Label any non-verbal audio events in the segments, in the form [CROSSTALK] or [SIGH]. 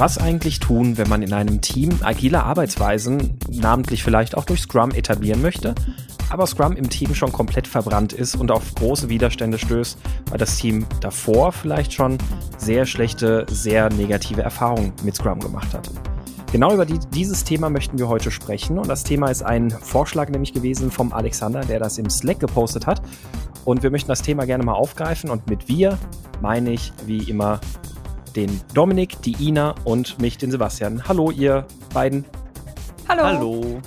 Was eigentlich tun, wenn man in einem Team agile Arbeitsweisen, namentlich vielleicht auch durch Scrum, etablieren möchte, aber Scrum im Team schon komplett verbrannt ist und auf große Widerstände stößt, weil das Team davor vielleicht schon sehr schlechte, sehr negative Erfahrungen mit Scrum gemacht hat. Genau über die, dieses Thema möchten wir heute sprechen. Und das Thema ist ein Vorschlag nämlich gewesen vom Alexander, der das im Slack gepostet hat. Und wir möchten das Thema gerne mal aufgreifen. Und mit wir meine ich wie immer den Dominik, die Ina und mich, den Sebastian. Hallo, ihr beiden. Hallo. Hallo.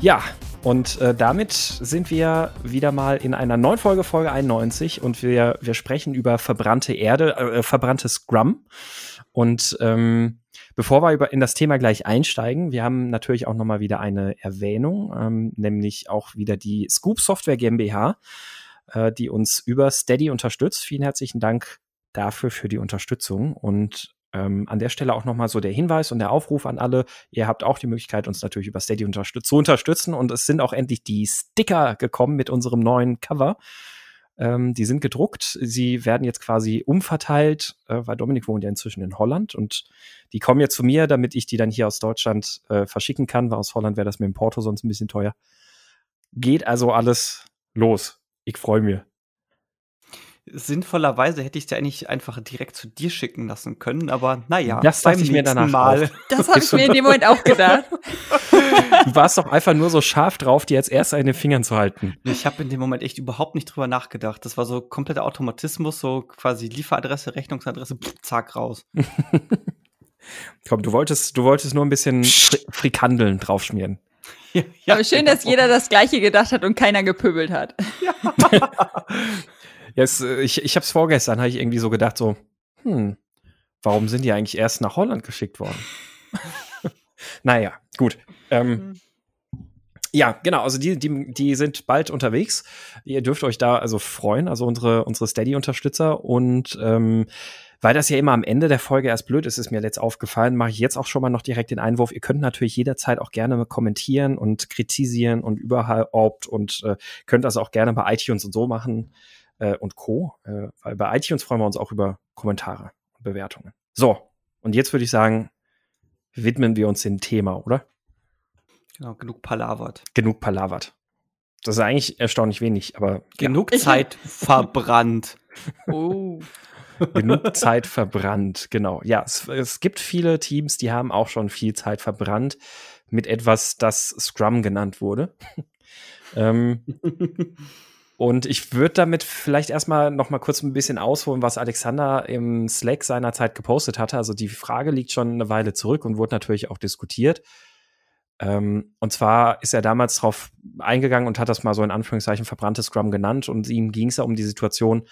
Ja, und äh, damit sind wir wieder mal in einer neuen Folge, Folge 91. Und wir, wir sprechen über verbrannte Erde, äh, verbrannte Scrum. Und ähm, Bevor wir über in das Thema gleich einsteigen, wir haben natürlich auch nochmal wieder eine Erwähnung, ähm, nämlich auch wieder die Scoop Software GmbH, äh, die uns über Steady unterstützt. Vielen herzlichen Dank dafür für die Unterstützung und ähm, an der Stelle auch nochmal so der Hinweis und der Aufruf an alle. Ihr habt auch die Möglichkeit, uns natürlich über Steady unterstütz zu unterstützen. Und es sind auch endlich die Sticker gekommen mit unserem neuen Cover. Ähm, die sind gedruckt. Sie werden jetzt quasi umverteilt, äh, weil Dominik wohnt ja inzwischen in Holland und die kommen jetzt zu mir, damit ich die dann hier aus Deutschland äh, verschicken kann, weil aus Holland wäre das mit dem Porto sonst ein bisschen teuer. Geht also alles los. Ich freue mich. Sinnvollerweise hätte ich es ja eigentlich einfach direkt zu dir schicken lassen können, aber naja, das dachte ich mir danach Mal. Auch. Das habe ich mir in dem Moment auch gedacht. [LAUGHS] Du warst doch einfach nur so scharf drauf, die als erster in den Fingern zu halten. Ich habe in dem Moment echt überhaupt nicht drüber nachgedacht. Das war so kompletter Automatismus, so quasi Lieferadresse, Rechnungsadresse, pff, zack, raus. [LAUGHS] Komm, du wolltest, du wolltest nur ein bisschen Fri Frikandeln draufschmieren. Ja, [LAUGHS] ja, Aber schön, dass jeder das Gleiche gedacht hat und keiner gepöbelt hat. Ja. Jetzt, äh, ich ich habe es vorgestern, habe ich irgendwie so gedacht, so, hm, warum sind die eigentlich erst nach Holland geschickt worden? [LAUGHS] naja, gut. Ähm, mhm. Ja, genau, also die, die, die sind bald unterwegs. Ihr dürft euch da also freuen, also unsere, unsere Steady-Unterstützer. Und ähm, weil das ja immer am Ende der Folge erst blöd ist, ist mir jetzt aufgefallen, mache ich jetzt auch schon mal noch direkt den Einwurf. Ihr könnt natürlich jederzeit auch gerne kommentieren und kritisieren und überhaupt und äh, könnt das auch gerne bei iTunes und so machen äh, und Co. Äh, weil bei iTunes freuen wir uns auch über Kommentare und Bewertungen. So, und jetzt würde ich sagen, widmen wir uns dem Thema, oder? Genau, genug palavert. Genug palavert. Das ist eigentlich erstaunlich wenig, aber. Genug ja. Zeit [LAUGHS] verbrannt. oh. Genug [LAUGHS] Zeit verbrannt, genau. Ja, es, es, gibt viele Teams, die haben auch schon viel Zeit verbrannt mit etwas, das Scrum genannt wurde. [LAUGHS] ähm, und ich würde damit vielleicht erstmal noch mal kurz ein bisschen ausholen, was Alexander im Slack seinerzeit gepostet hatte. Also die Frage liegt schon eine Weile zurück und wurde natürlich auch diskutiert. Ähm, und zwar ist er damals darauf eingegangen und hat das mal so in Anführungszeichen verbranntes Scrum genannt. Und ihm ging es ja um die Situation,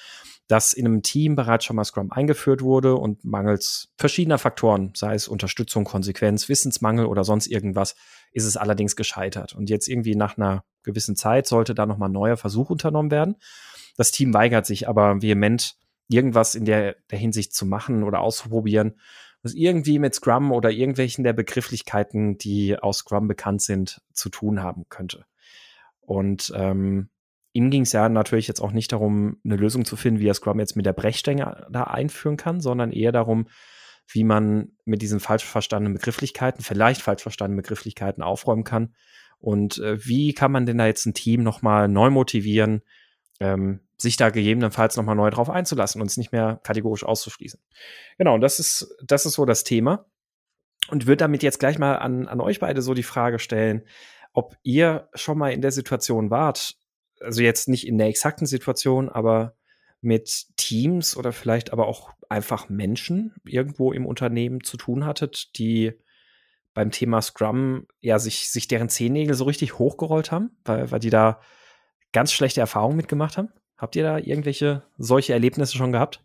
dass in einem Team bereits schon mal Scrum eingeführt wurde und mangels verschiedener Faktoren, sei es Unterstützung, Konsequenz, Wissensmangel oder sonst irgendwas, ist es allerdings gescheitert. Und jetzt irgendwie nach einer gewissen Zeit sollte da nochmal ein neuer Versuch unternommen werden. Das Team weigert sich aber vehement, irgendwas in der, der Hinsicht zu machen oder auszuprobieren, was irgendwie mit Scrum oder irgendwelchen der Begrifflichkeiten, die aus Scrum bekannt sind, zu tun haben könnte. Und ähm, ihm ging es ja natürlich jetzt auch nicht darum, eine Lösung zu finden, wie er Scrum jetzt mit der Brechstange da einführen kann, sondern eher darum, wie man mit diesen falsch verstandenen Begrifflichkeiten, vielleicht falsch verstandenen Begrifflichkeiten aufräumen kann. Und äh, wie kann man denn da jetzt ein Team nochmal neu motivieren, ähm, sich da gegebenenfalls nochmal neu drauf einzulassen und es nicht mehr kategorisch auszuschließen. Genau, und das ist, das ist so das Thema. Und würde damit jetzt gleich mal an, an euch beide so die Frage stellen, ob ihr schon mal in der Situation wart, also jetzt nicht in der exakten Situation, aber mit Teams oder vielleicht aber auch einfach Menschen irgendwo im Unternehmen zu tun hattet, die beim Thema Scrum ja sich, sich deren Zehennägel so richtig hochgerollt haben, weil, weil die da ganz schlechte Erfahrungen mitgemacht haben? Habt ihr da irgendwelche solche Erlebnisse schon gehabt?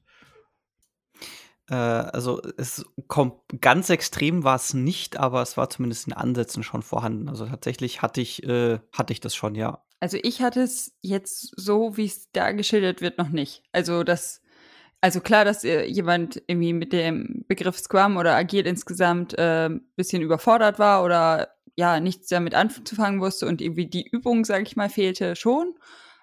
Äh, also es kommt ganz extrem war es nicht, aber es war zumindest in Ansätzen schon vorhanden. Also tatsächlich hatte ich, äh, hatte ich das schon, ja. Also ich hatte es jetzt so, wie es da geschildert wird, noch nicht. Also das, also klar, dass äh, jemand irgendwie mit dem Begriff Scrum oder Agil insgesamt äh, bisschen überfordert war oder ja nichts damit anzufangen wusste und irgendwie die Übung, sage ich mal, fehlte schon.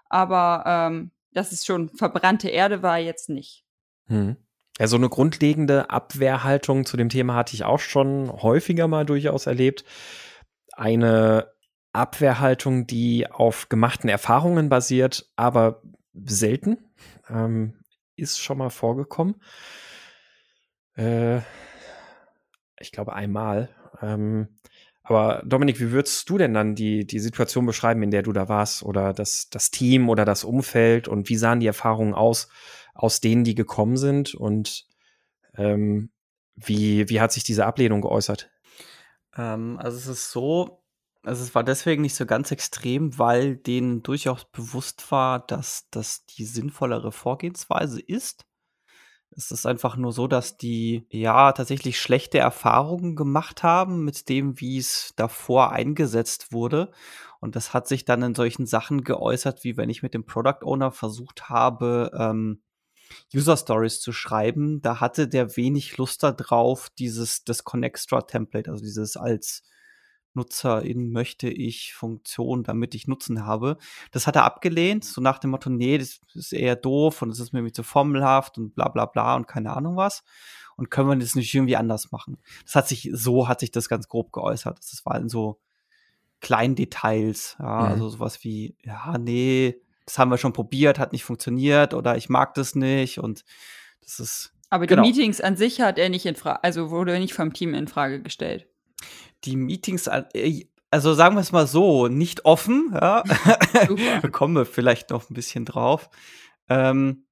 Aber ähm, dass es schon verbrannte Erde war, jetzt nicht. Hm. Ja, so eine grundlegende Abwehrhaltung zu dem Thema hatte ich auch schon häufiger mal durchaus erlebt. Eine Abwehrhaltung, die auf gemachten Erfahrungen basiert, aber selten. Ähm, ist schon mal vorgekommen. Äh, ich glaube einmal. Ähm, aber Dominik, wie würdest du denn dann die, die Situation beschreiben, in der du da warst? Oder das, das Team oder das Umfeld? Und wie sahen die Erfahrungen aus, aus denen die gekommen sind? Und ähm, wie, wie hat sich diese Ablehnung geäußert? Ähm, also es ist so, also es war deswegen nicht so ganz extrem, weil denen durchaus bewusst war, dass das die sinnvollere Vorgehensweise ist. Es ist einfach nur so, dass die ja tatsächlich schlechte Erfahrungen gemacht haben mit dem, wie es davor eingesetzt wurde. Und das hat sich dann in solchen Sachen geäußert, wie wenn ich mit dem Product Owner versucht habe, ähm, User Stories zu schreiben. Da hatte der wenig Lust darauf, dieses das Connextra Template, also dieses als Nutzerin möchte ich Funktion, damit ich Nutzen habe. Das hat er abgelehnt, so nach dem Motto, nee, das ist eher doof und es ist mir irgendwie zu formelhaft und bla bla bla und keine Ahnung was. Und können wir das nicht irgendwie anders machen? Das hat sich, so hat sich das ganz grob geäußert. Das war in so kleinen Details, ja, mhm. also sowas wie, ja, nee, das haben wir schon probiert, hat nicht funktioniert oder ich mag das nicht und das ist. Aber die genau. Meetings an sich hat er nicht in Frage, also wurde nicht vom Team in Frage gestellt die Meetings, äh, also sagen wir es mal so, nicht offen. Ja. [LAUGHS] Kommen wir vielleicht noch ein bisschen drauf. Ähm,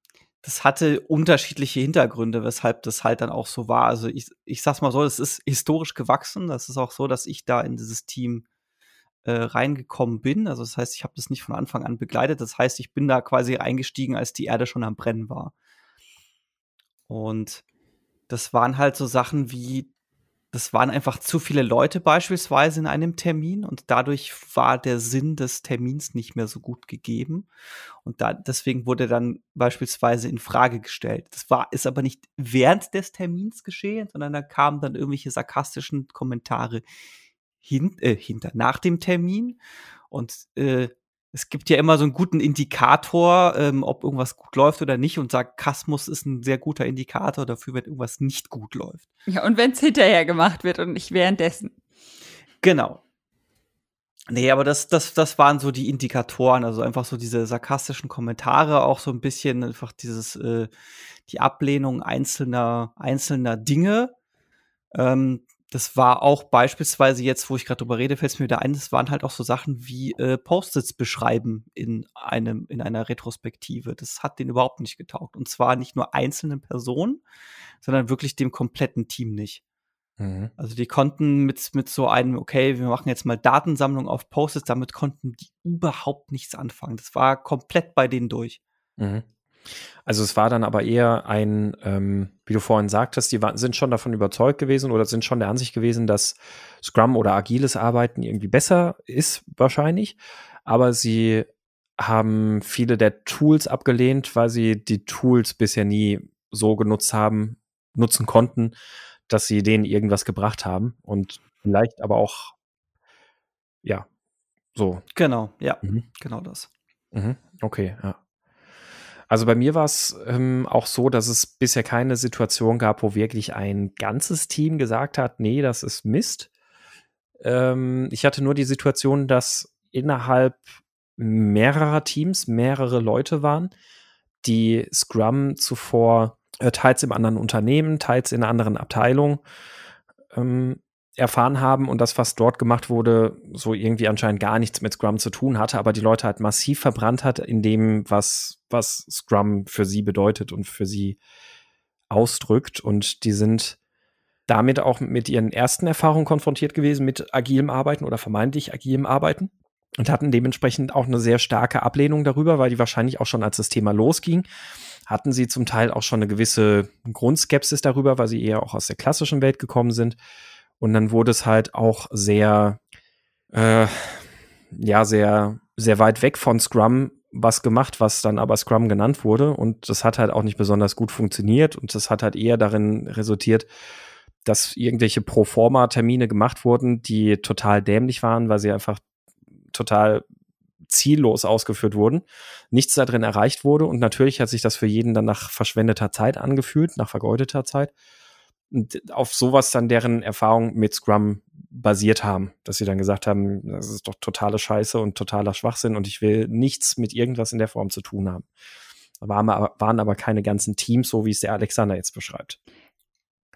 das hatte unterschiedliche Hintergründe, weshalb das halt dann auch so war. Also ich, ich sag's mal so, es ist historisch gewachsen. Das ist auch so, dass ich da in dieses Team äh, reingekommen bin. Also das heißt, ich habe das nicht von Anfang an begleitet. Das heißt, ich bin da quasi eingestiegen, als die Erde schon am Brennen war. Und das waren halt so Sachen wie, das waren einfach zu viele Leute beispielsweise in einem Termin und dadurch war der Sinn des Termins nicht mehr so gut gegeben und da, deswegen wurde dann beispielsweise in Frage gestellt. Das war ist aber nicht während des Termins geschehen, sondern da kamen dann irgendwelche sarkastischen Kommentare hin, äh, hinter nach dem Termin und äh, es gibt ja immer so einen guten Indikator, ähm, ob irgendwas gut läuft oder nicht. Und Sarkasmus ist ein sehr guter Indikator dafür, wenn irgendwas nicht gut läuft. Ja, und wenn es hinterher gemacht wird und nicht währenddessen. Genau. Nee, aber das, das, das waren so die Indikatoren, also einfach so diese sarkastischen Kommentare, auch so ein bisschen einfach dieses, äh, die Ablehnung einzelner, einzelner Dinge. Ähm, das war auch beispielsweise jetzt, wo ich gerade drüber rede, fällt es mir wieder ein, das waren halt auch so Sachen wie äh, Post-its beschreiben in einem, in einer Retrospektive. Das hat denen überhaupt nicht getaugt. Und zwar nicht nur einzelnen Personen, sondern wirklich dem kompletten Team nicht. Mhm. Also die konnten mit, mit so einem, okay, wir machen jetzt mal Datensammlung auf Post-its, damit konnten die überhaupt nichts anfangen. Das war komplett bei denen durch. Mhm. Also es war dann aber eher ein, ähm, wie du vorhin sagtest, die sind schon davon überzeugt gewesen oder sind schon der Ansicht gewesen, dass Scrum oder agiles Arbeiten irgendwie besser ist wahrscheinlich, aber sie haben viele der Tools abgelehnt, weil sie die Tools bisher nie so genutzt haben, nutzen konnten, dass sie denen irgendwas gebracht haben und vielleicht aber auch ja so. Genau, ja, mhm. genau das. Mhm. Okay, ja. Also bei mir war es ähm, auch so, dass es bisher keine Situation gab, wo wirklich ein ganzes Team gesagt hat, nee, das ist Mist. Ähm, ich hatte nur die Situation, dass innerhalb mehrerer Teams mehrere Leute waren, die Scrum zuvor äh, teils im anderen Unternehmen, teils in einer anderen Abteilung ähm, erfahren haben und das, was dort gemacht wurde, so irgendwie anscheinend gar nichts mit Scrum zu tun hatte, aber die Leute halt massiv verbrannt hat in dem, was, was Scrum für sie bedeutet und für sie ausdrückt. Und die sind damit auch mit ihren ersten Erfahrungen konfrontiert gewesen mit agilem Arbeiten oder vermeintlich agilem Arbeiten und hatten dementsprechend auch eine sehr starke Ablehnung darüber, weil die wahrscheinlich auch schon als das Thema losging, hatten sie zum Teil auch schon eine gewisse Grundskepsis darüber, weil sie eher auch aus der klassischen Welt gekommen sind und dann wurde es halt auch sehr, äh, ja, sehr, sehr weit weg von Scrum was gemacht, was dann aber Scrum genannt wurde. Und das hat halt auch nicht besonders gut funktioniert. Und das hat halt eher darin resultiert, dass irgendwelche Proforma-Termine gemacht wurden, die total dämlich waren, weil sie einfach total ziellos ausgeführt wurden, nichts da drin erreicht wurde und natürlich hat sich das für jeden dann nach verschwendeter Zeit angefühlt, nach vergeudeter Zeit. Und auf sowas dann deren Erfahrung mit Scrum basiert haben, dass sie dann gesagt haben, das ist doch totale Scheiße und totaler Schwachsinn und ich will nichts mit irgendwas in der Form zu tun haben. Waren aber, waren aber keine ganzen Teams, so wie es der Alexander jetzt beschreibt.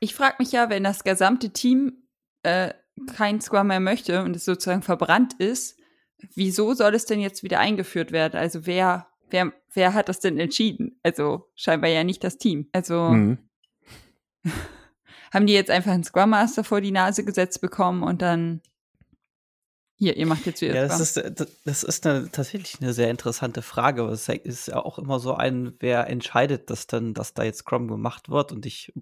Ich frage mich ja, wenn das gesamte Team äh, kein Scrum mehr möchte und es sozusagen verbrannt ist, wieso soll es denn jetzt wieder eingeführt werden? Also wer, wer, wer hat das denn entschieden? Also scheinbar ja nicht das Team. Also mhm. Haben die jetzt einfach einen Scrum Master vor die Nase gesetzt bekommen und dann hier, ihr macht jetzt wieder ja, das ist, äh, das ist eine, tatsächlich eine sehr interessante Frage. Es ist ja auch immer so ein, wer entscheidet, dass dann, dass da jetzt Scrum gemacht wird. Und ich,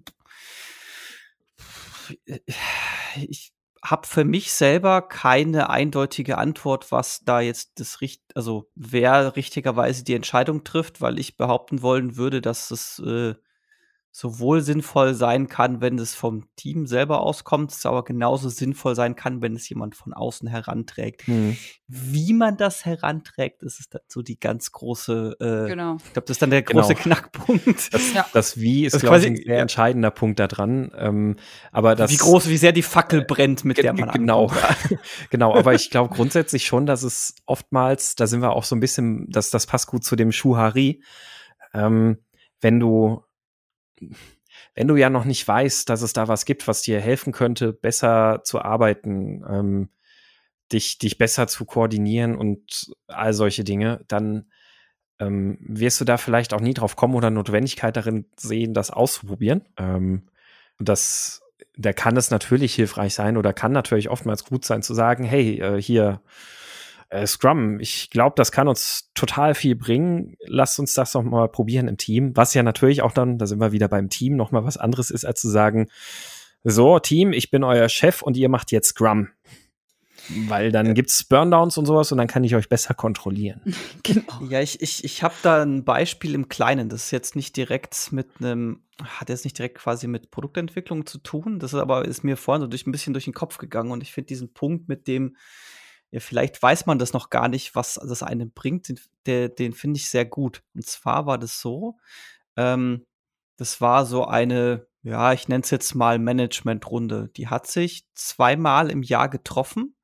ich habe für mich selber keine eindeutige Antwort, was da jetzt das richt, also wer richtigerweise die Entscheidung trifft, weil ich behaupten wollen würde, dass es äh, sowohl sinnvoll sein kann, wenn es vom Team selber auskommt, es aber genauso sinnvoll sein kann, wenn es jemand von außen heranträgt. Mhm. Wie man das heranträgt, ist es so die ganz große, äh, genau. ich glaube, das ist dann der große genau. Knackpunkt. [LAUGHS] Das, ja. das Wie ist, glaube ich, ein sehr entscheidender Punkt da dran. Ähm, aber das, wie groß, wie sehr die Fackel brennt, mit der man Genau, [LAUGHS] genau, aber ich glaube grundsätzlich schon, dass es oftmals, da sind wir auch so ein bisschen, dass das passt gut zu dem Schuhari, ähm, wenn du wenn du ja noch nicht weißt, dass es da was gibt, was dir helfen könnte, besser zu arbeiten, ähm, dich, dich besser zu koordinieren und all solche Dinge, dann ähm, wirst du da vielleicht auch nie drauf kommen oder Notwendigkeit darin sehen, das auszuprobieren. Ähm, das, da kann es natürlich hilfreich sein oder kann natürlich oftmals gut sein zu sagen, hey, äh, hier, äh, Scrum, ich glaube, das kann uns total viel bringen. Lasst uns das noch mal probieren im Team. Was ja natürlich auch dann, da sind wir wieder beim Team, noch mal was anderes ist, als zu sagen, so, Team, ich bin euer Chef und ihr macht jetzt Scrum. Weil dann äh, gibt's Burndowns und sowas und dann kann ich euch besser kontrollieren. [LAUGHS] genau. Ja, ich, ich, ich habe da ein Beispiel im Kleinen. Das ist jetzt nicht direkt mit einem, hat jetzt nicht direkt quasi mit Produktentwicklung zu tun. Das ist aber ist mir vorhin so durch ein bisschen durch den Kopf gegangen und ich finde diesen Punkt mit dem, ja, vielleicht weiß man das noch gar nicht, was das einem bringt, den, den, den finde ich sehr gut. Und zwar war das so, ähm, das war so eine, ja, ich nenne es jetzt mal Managementrunde. Die hat sich zweimal im Jahr getroffen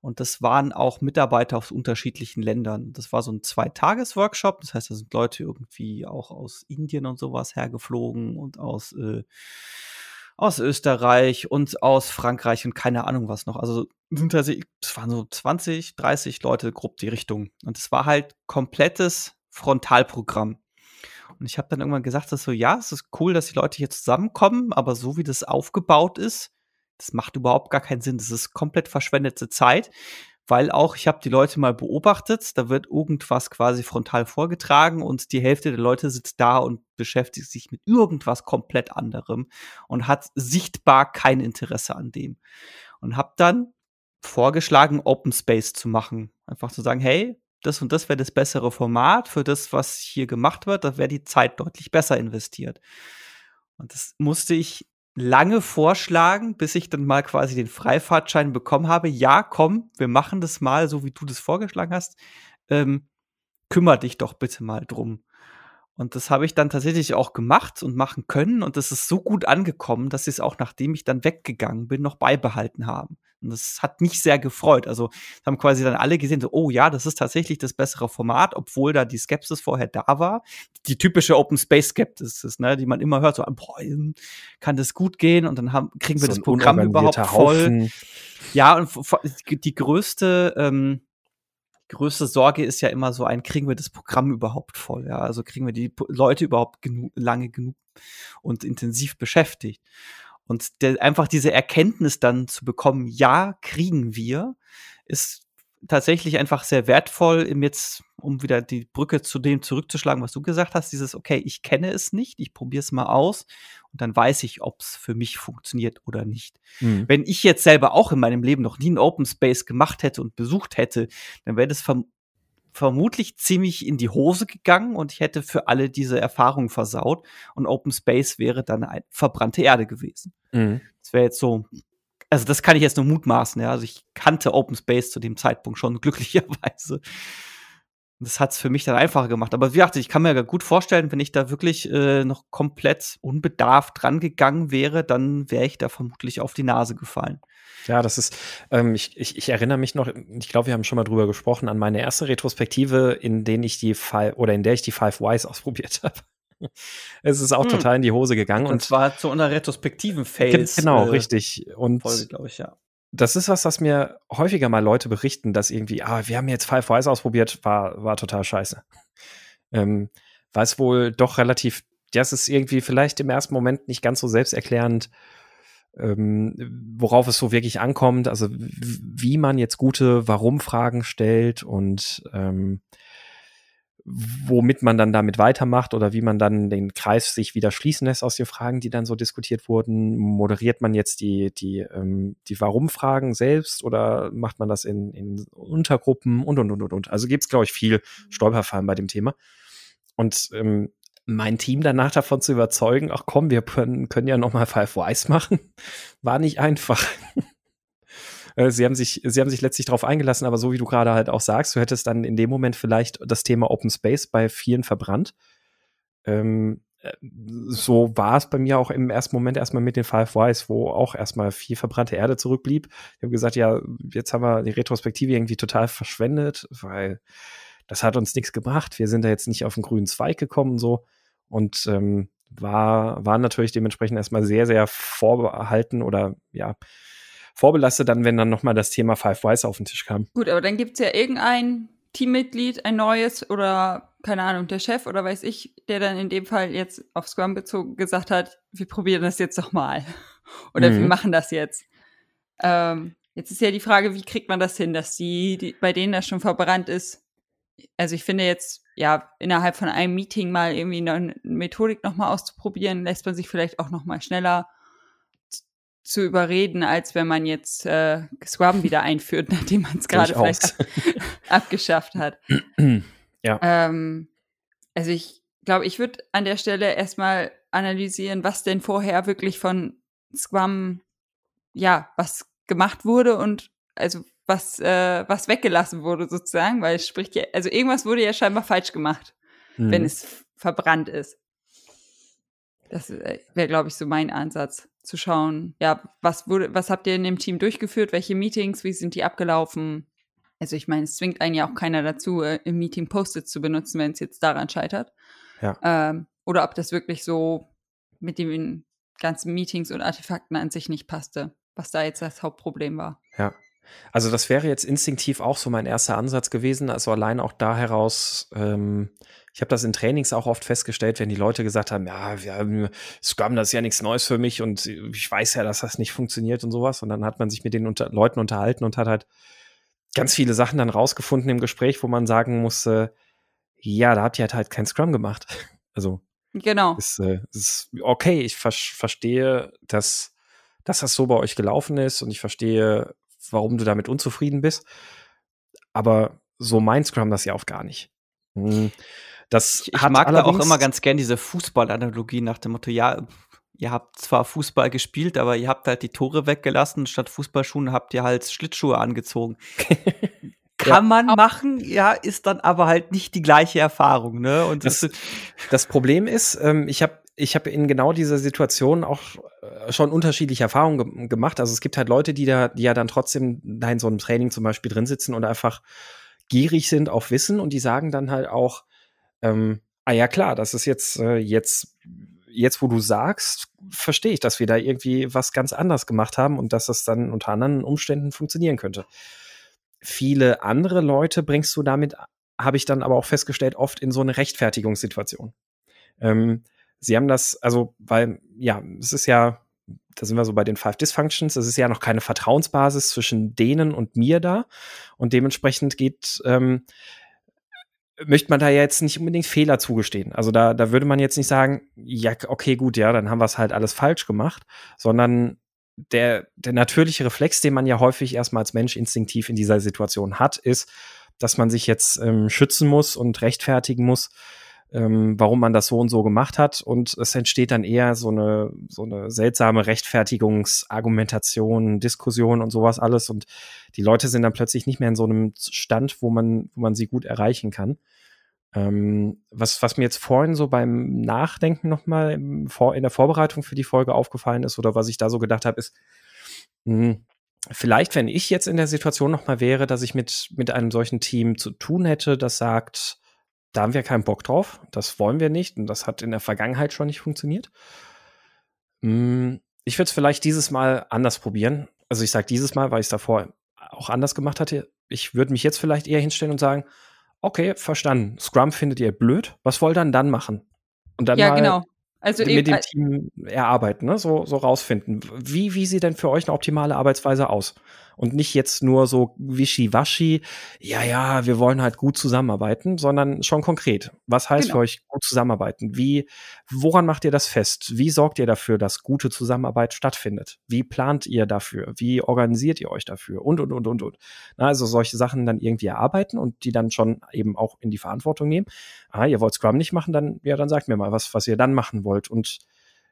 und das waren auch Mitarbeiter aus unterschiedlichen Ländern. Das war so ein Zweitages-Workshop, das heißt, da sind Leute irgendwie auch aus Indien und sowas hergeflogen und aus äh, aus Österreich und aus Frankreich und keine Ahnung was noch. Also sind tatsächlich, es waren so 20, 30 Leute grob die Richtung. Und es war halt komplettes Frontalprogramm. Und ich habe dann irgendwann gesagt, dass so, ja, es ist cool, dass die Leute hier zusammenkommen, aber so wie das aufgebaut ist, das macht überhaupt gar keinen Sinn. Das ist komplett verschwendete Zeit weil auch, ich habe die Leute mal beobachtet, da wird irgendwas quasi frontal vorgetragen und die Hälfte der Leute sitzt da und beschäftigt sich mit irgendwas komplett anderem und hat sichtbar kein Interesse an dem. Und habe dann vorgeschlagen, Open Space zu machen. Einfach zu sagen, hey, das und das wäre das bessere Format für das, was hier gemacht wird, da wäre die Zeit deutlich besser investiert. Und das musste ich lange vorschlagen, bis ich dann mal quasi den Freifahrtschein bekommen habe. Ja, komm, wir machen das mal, so wie du das vorgeschlagen hast. Ähm, kümmer dich doch bitte mal drum. Und das habe ich dann tatsächlich auch gemacht und machen können. Und das ist so gut angekommen, dass sie es auch, nachdem ich dann weggegangen bin, noch beibehalten haben. Und das hat mich sehr gefreut. Also haben quasi dann alle gesehen, so, oh ja, das ist tatsächlich das bessere Format, obwohl da die Skepsis vorher da war. Die typische Open Space Skepsis, ne, die man immer hört, so, boah, kann das gut gehen? Und dann haben, kriegen wir so das Programm überhaupt voll. Ja, und die größte, ähm, größte Sorge ist ja immer so ein, kriegen wir das Programm überhaupt voll? Ja, also kriegen wir die Leute überhaupt genug, lange genug und intensiv beschäftigt? Und der, einfach diese Erkenntnis dann zu bekommen, ja, kriegen wir, ist tatsächlich einfach sehr wertvoll, im jetzt, um wieder die Brücke zu dem zurückzuschlagen, was du gesagt hast, dieses, okay, ich kenne es nicht, ich probiere es mal aus dann weiß ich, ob es für mich funktioniert oder nicht. Mhm. Wenn ich jetzt selber auch in meinem Leben noch nie einen Open Space gemacht hätte und besucht hätte, dann wäre das verm vermutlich ziemlich in die Hose gegangen und ich hätte für alle diese Erfahrungen versaut und Open Space wäre dann eine verbrannte Erde gewesen. Mhm. Das wäre jetzt so also das kann ich jetzt nur mutmaßen, ja. Also ich kannte Open Space zu dem Zeitpunkt schon [LAUGHS] glücklicherweise. Das hat's für mich dann einfacher gemacht. Aber wie gesagt, ich kann mir gut vorstellen, wenn ich da wirklich äh, noch komplett unbedarft dran gegangen wäre, dann wäre ich da vermutlich auf die Nase gefallen. Ja, das ist, ähm, ich, ich, ich erinnere mich noch, ich glaube, wir haben schon mal drüber gesprochen, an meine erste Retrospektive, in denen ich die Five oder in der ich die Five Wise [LAUGHS] ausprobiert habe. es ist auch hm. total in die Hose gegangen. Und zwar zu einer retrospektiven Phase. Genau, äh, richtig. Und Folge, glaube ich, ja. Das ist was, was mir häufiger mal Leute berichten, dass irgendwie, ah, wir haben jetzt Five Wise ausprobiert, war, war total scheiße. Ähm, weil es wohl doch relativ, ja, es ist irgendwie vielleicht im ersten Moment nicht ganz so selbsterklärend, ähm, worauf es so wirklich ankommt, also wie man jetzt gute Warum-Fragen stellt und ähm, womit man dann damit weitermacht oder wie man dann den Kreis sich wieder schließen lässt aus den Fragen, die dann so diskutiert wurden. Moderiert man jetzt die, die, ähm, die Warum-Fragen selbst oder macht man das in, in Untergruppen und, und, und, und, und. Also gibt es, glaube ich, viel Stolperfallen bei dem Thema. Und ähm, mein Team danach davon zu überzeugen, ach komm, wir können, können ja noch mal Five Wise machen, [LAUGHS] war nicht einfach. Äh, sie haben sich, sie haben sich letztlich darauf eingelassen, aber so wie du gerade halt auch sagst, du hättest dann in dem Moment vielleicht das Thema Open Space bei vielen verbrannt. Ähm, äh, so war es bei mir auch im ersten Moment erstmal mit den Five Wise, wo auch erstmal viel verbrannte Erde zurückblieb. Ich habe gesagt, ja, jetzt haben wir die Retrospektive irgendwie total verschwendet, weil das hat uns nichts gebracht. Wir sind da jetzt nicht auf den grünen Zweig gekommen so und ähm, war, war natürlich dementsprechend erstmal sehr, sehr vorbehalten oder ja, vorbelastet dann, wenn dann nochmal das Thema Five Wise auf den Tisch kam. Gut, aber dann gibt es ja irgendein Teammitglied, ein neues oder keine Ahnung, der Chef oder weiß ich, der dann in dem Fall jetzt auf Scrum bezogen gesagt hat, wir probieren das jetzt doch mal. [LAUGHS] Oder mhm. wir machen das jetzt. Ähm, jetzt ist ja die Frage, wie kriegt man das hin, dass die, die, bei denen das schon verbrannt ist, also ich finde jetzt, ja, innerhalb von einem Meeting mal irgendwie eine Methodik nochmal auszuprobieren, lässt man sich vielleicht auch nochmal schneller zu überreden, als wenn man jetzt äh, Scrum wieder einführt, [LAUGHS] nachdem man es gerade vielleicht ab abgeschafft hat. [CLEARS THROAT] ja. Ähm, also ich glaube, ich würde an der Stelle erstmal analysieren, was denn vorher wirklich von Scrum, ja, was gemacht wurde und also was, äh, was weggelassen wurde sozusagen, weil es spricht ja, also irgendwas wurde ja scheinbar falsch gemacht, mhm. wenn es verbrannt ist. Das äh, wäre, glaube ich, so mein Ansatz, zu schauen, ja, was wurde, was habt ihr in dem Team durchgeführt, welche Meetings, wie sind die abgelaufen? Also ich meine, es zwingt einen ja auch keiner dazu, äh, im Meeting Post-its zu benutzen, wenn es jetzt daran scheitert. Ja. Ähm, oder ob das wirklich so mit den ganzen Meetings und Artefakten an sich nicht passte, was da jetzt das Hauptproblem war. Ja. Also das wäre jetzt instinktiv auch so mein erster Ansatz gewesen. Also allein auch da heraus, ähm, ich habe das in Trainings auch oft festgestellt, wenn die Leute gesagt haben, ja, wir, Scrum, das ist ja nichts Neues für mich und ich weiß ja, dass das nicht funktioniert und sowas. Und dann hat man sich mit den unter Leuten unterhalten und hat halt ganz viele Sachen dann rausgefunden im Gespräch, wo man sagen musste, ja, da habt ihr halt, halt kein Scrum gemacht. [LAUGHS] Also genau. Ist, äh, ist okay, ich ver verstehe, dass, dass das so bei euch gelaufen ist und ich verstehe, warum du damit unzufrieden bist. Aber so mein Scrum das ja auch gar nicht. Hm. Das ich, ich mag da auch immer ganz gern diese Fußballanalogie nach dem Motto, ja, ihr habt zwar Fußball gespielt, aber ihr habt halt die Tore weggelassen, statt Fußballschuhen habt ihr halt Schlittschuhe angezogen. [LAUGHS] Kann ja. man machen, ja, ist dann aber halt nicht die gleiche Erfahrung, ne? Und das, das Problem ist, ähm, ich habe ich habe in genau dieser Situation auch äh, schon unterschiedliche Erfahrungen ge gemacht. Also es gibt halt Leute, die da, die ja dann trotzdem da in so einem Training zum Beispiel drin sitzen und einfach gierig sind auf Wissen und die sagen dann halt auch, ähm, ah ja klar, das ist jetzt, äh, jetzt, jetzt wo du sagst, verstehe ich, dass wir da irgendwie was ganz anders gemacht haben und dass das dann unter anderen Umständen funktionieren könnte. Viele andere Leute bringst du damit, habe ich dann aber auch festgestellt, oft in so eine Rechtfertigungssituation. Ähm, sie haben das, also, weil, ja, es ist ja, da sind wir so bei den Five Dysfunctions, es ist ja noch keine Vertrauensbasis zwischen denen und mir da. Und dementsprechend geht, ähm, möchte man da ja jetzt nicht unbedingt Fehler zugestehen. Also da, da würde man jetzt nicht sagen, ja, okay, gut, ja, dann haben wir es halt alles falsch gemacht, sondern der, der natürliche Reflex, den man ja häufig erstmal als Mensch instinktiv in dieser Situation hat, ist, dass man sich jetzt ähm, schützen muss und rechtfertigen muss, ähm, warum man das so und so gemacht hat. Und es entsteht dann eher so eine, so eine seltsame Rechtfertigungsargumentation, Diskussion und sowas alles. Und die Leute sind dann plötzlich nicht mehr in so einem Stand, wo man, wo man sie gut erreichen kann. Ähm, was, was mir jetzt vorhin so beim Nachdenken nochmal in der Vorbereitung für die Folge aufgefallen ist oder was ich da so gedacht habe, ist, mh, hm, vielleicht, wenn ich jetzt in der Situation nochmal wäre, dass ich mit, mit einem solchen Team zu tun hätte, das sagt, da haben wir keinen Bock drauf, das wollen wir nicht und das hat in der Vergangenheit schon nicht funktioniert. Hm, ich würde es vielleicht dieses Mal anders probieren. Also ich sage dieses Mal, weil ich es davor auch anders gemacht hatte. Ich würde mich jetzt vielleicht eher hinstellen und sagen, okay, verstanden. Scrum findet ihr blöd. Was wollt ihr dann dann machen? Und dann ja, mal genau. Also mit eben, dem Team erarbeiten, ne? so, so rausfinden. Wie, wie sieht denn für euch eine optimale Arbeitsweise aus? Und nicht jetzt nur so wischiwaschi, ja, ja, wir wollen halt gut zusammenarbeiten, sondern schon konkret. Was heißt Genau. für euch gut zusammenarbeiten? Wie, woran macht ihr das fest? Wie sorgt ihr dafür, dass gute Zusammenarbeit stattfindet? Wie plant ihr dafür? Wie organisiert ihr euch dafür? Und, und, und, und, und. Na, also solche Sachen dann irgendwie erarbeiten und die dann schon eben auch in die Verantwortung nehmen. Ah, ihr wollt Scrum nicht machen, dann, ja, dann sagt mir mal, was, was ihr dann machen wollt. Und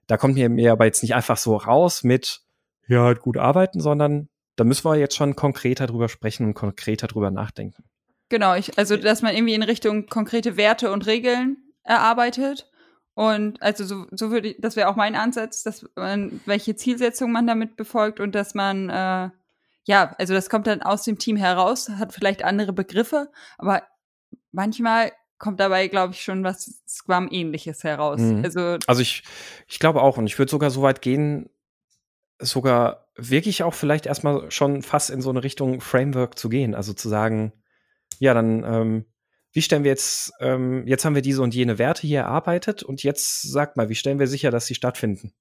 da kommt mir, mir aber jetzt nicht einfach so raus mit, ja, halt gut arbeiten, sondern da müssen wir jetzt schon konkreter drüber sprechen und konkreter drüber nachdenken. Genau, ich, also dass man irgendwie in Richtung konkrete Werte und Regeln erarbeitet. Und also so, so würde ich, das wäre auch mein Ansatz, dass man, welche Zielsetzung man damit befolgt und dass man, äh, ja, also das kommt dann aus dem Team heraus, hat vielleicht andere Begriffe, aber manchmal kommt dabei, glaube ich, schon was Scrum-ähnliches heraus. Mhm. Also Also ich, ich glaube auch, und ich würde sogar so weit gehen, sogar wirklich auch vielleicht erstmal schon fast in so eine Richtung Framework zu gehen. Also zu sagen, ja, dann, ähm, wie stellen wir jetzt, ähm, jetzt haben wir diese und jene Werte hier erarbeitet und jetzt sagt mal, wie stellen wir sicher, dass sie stattfinden?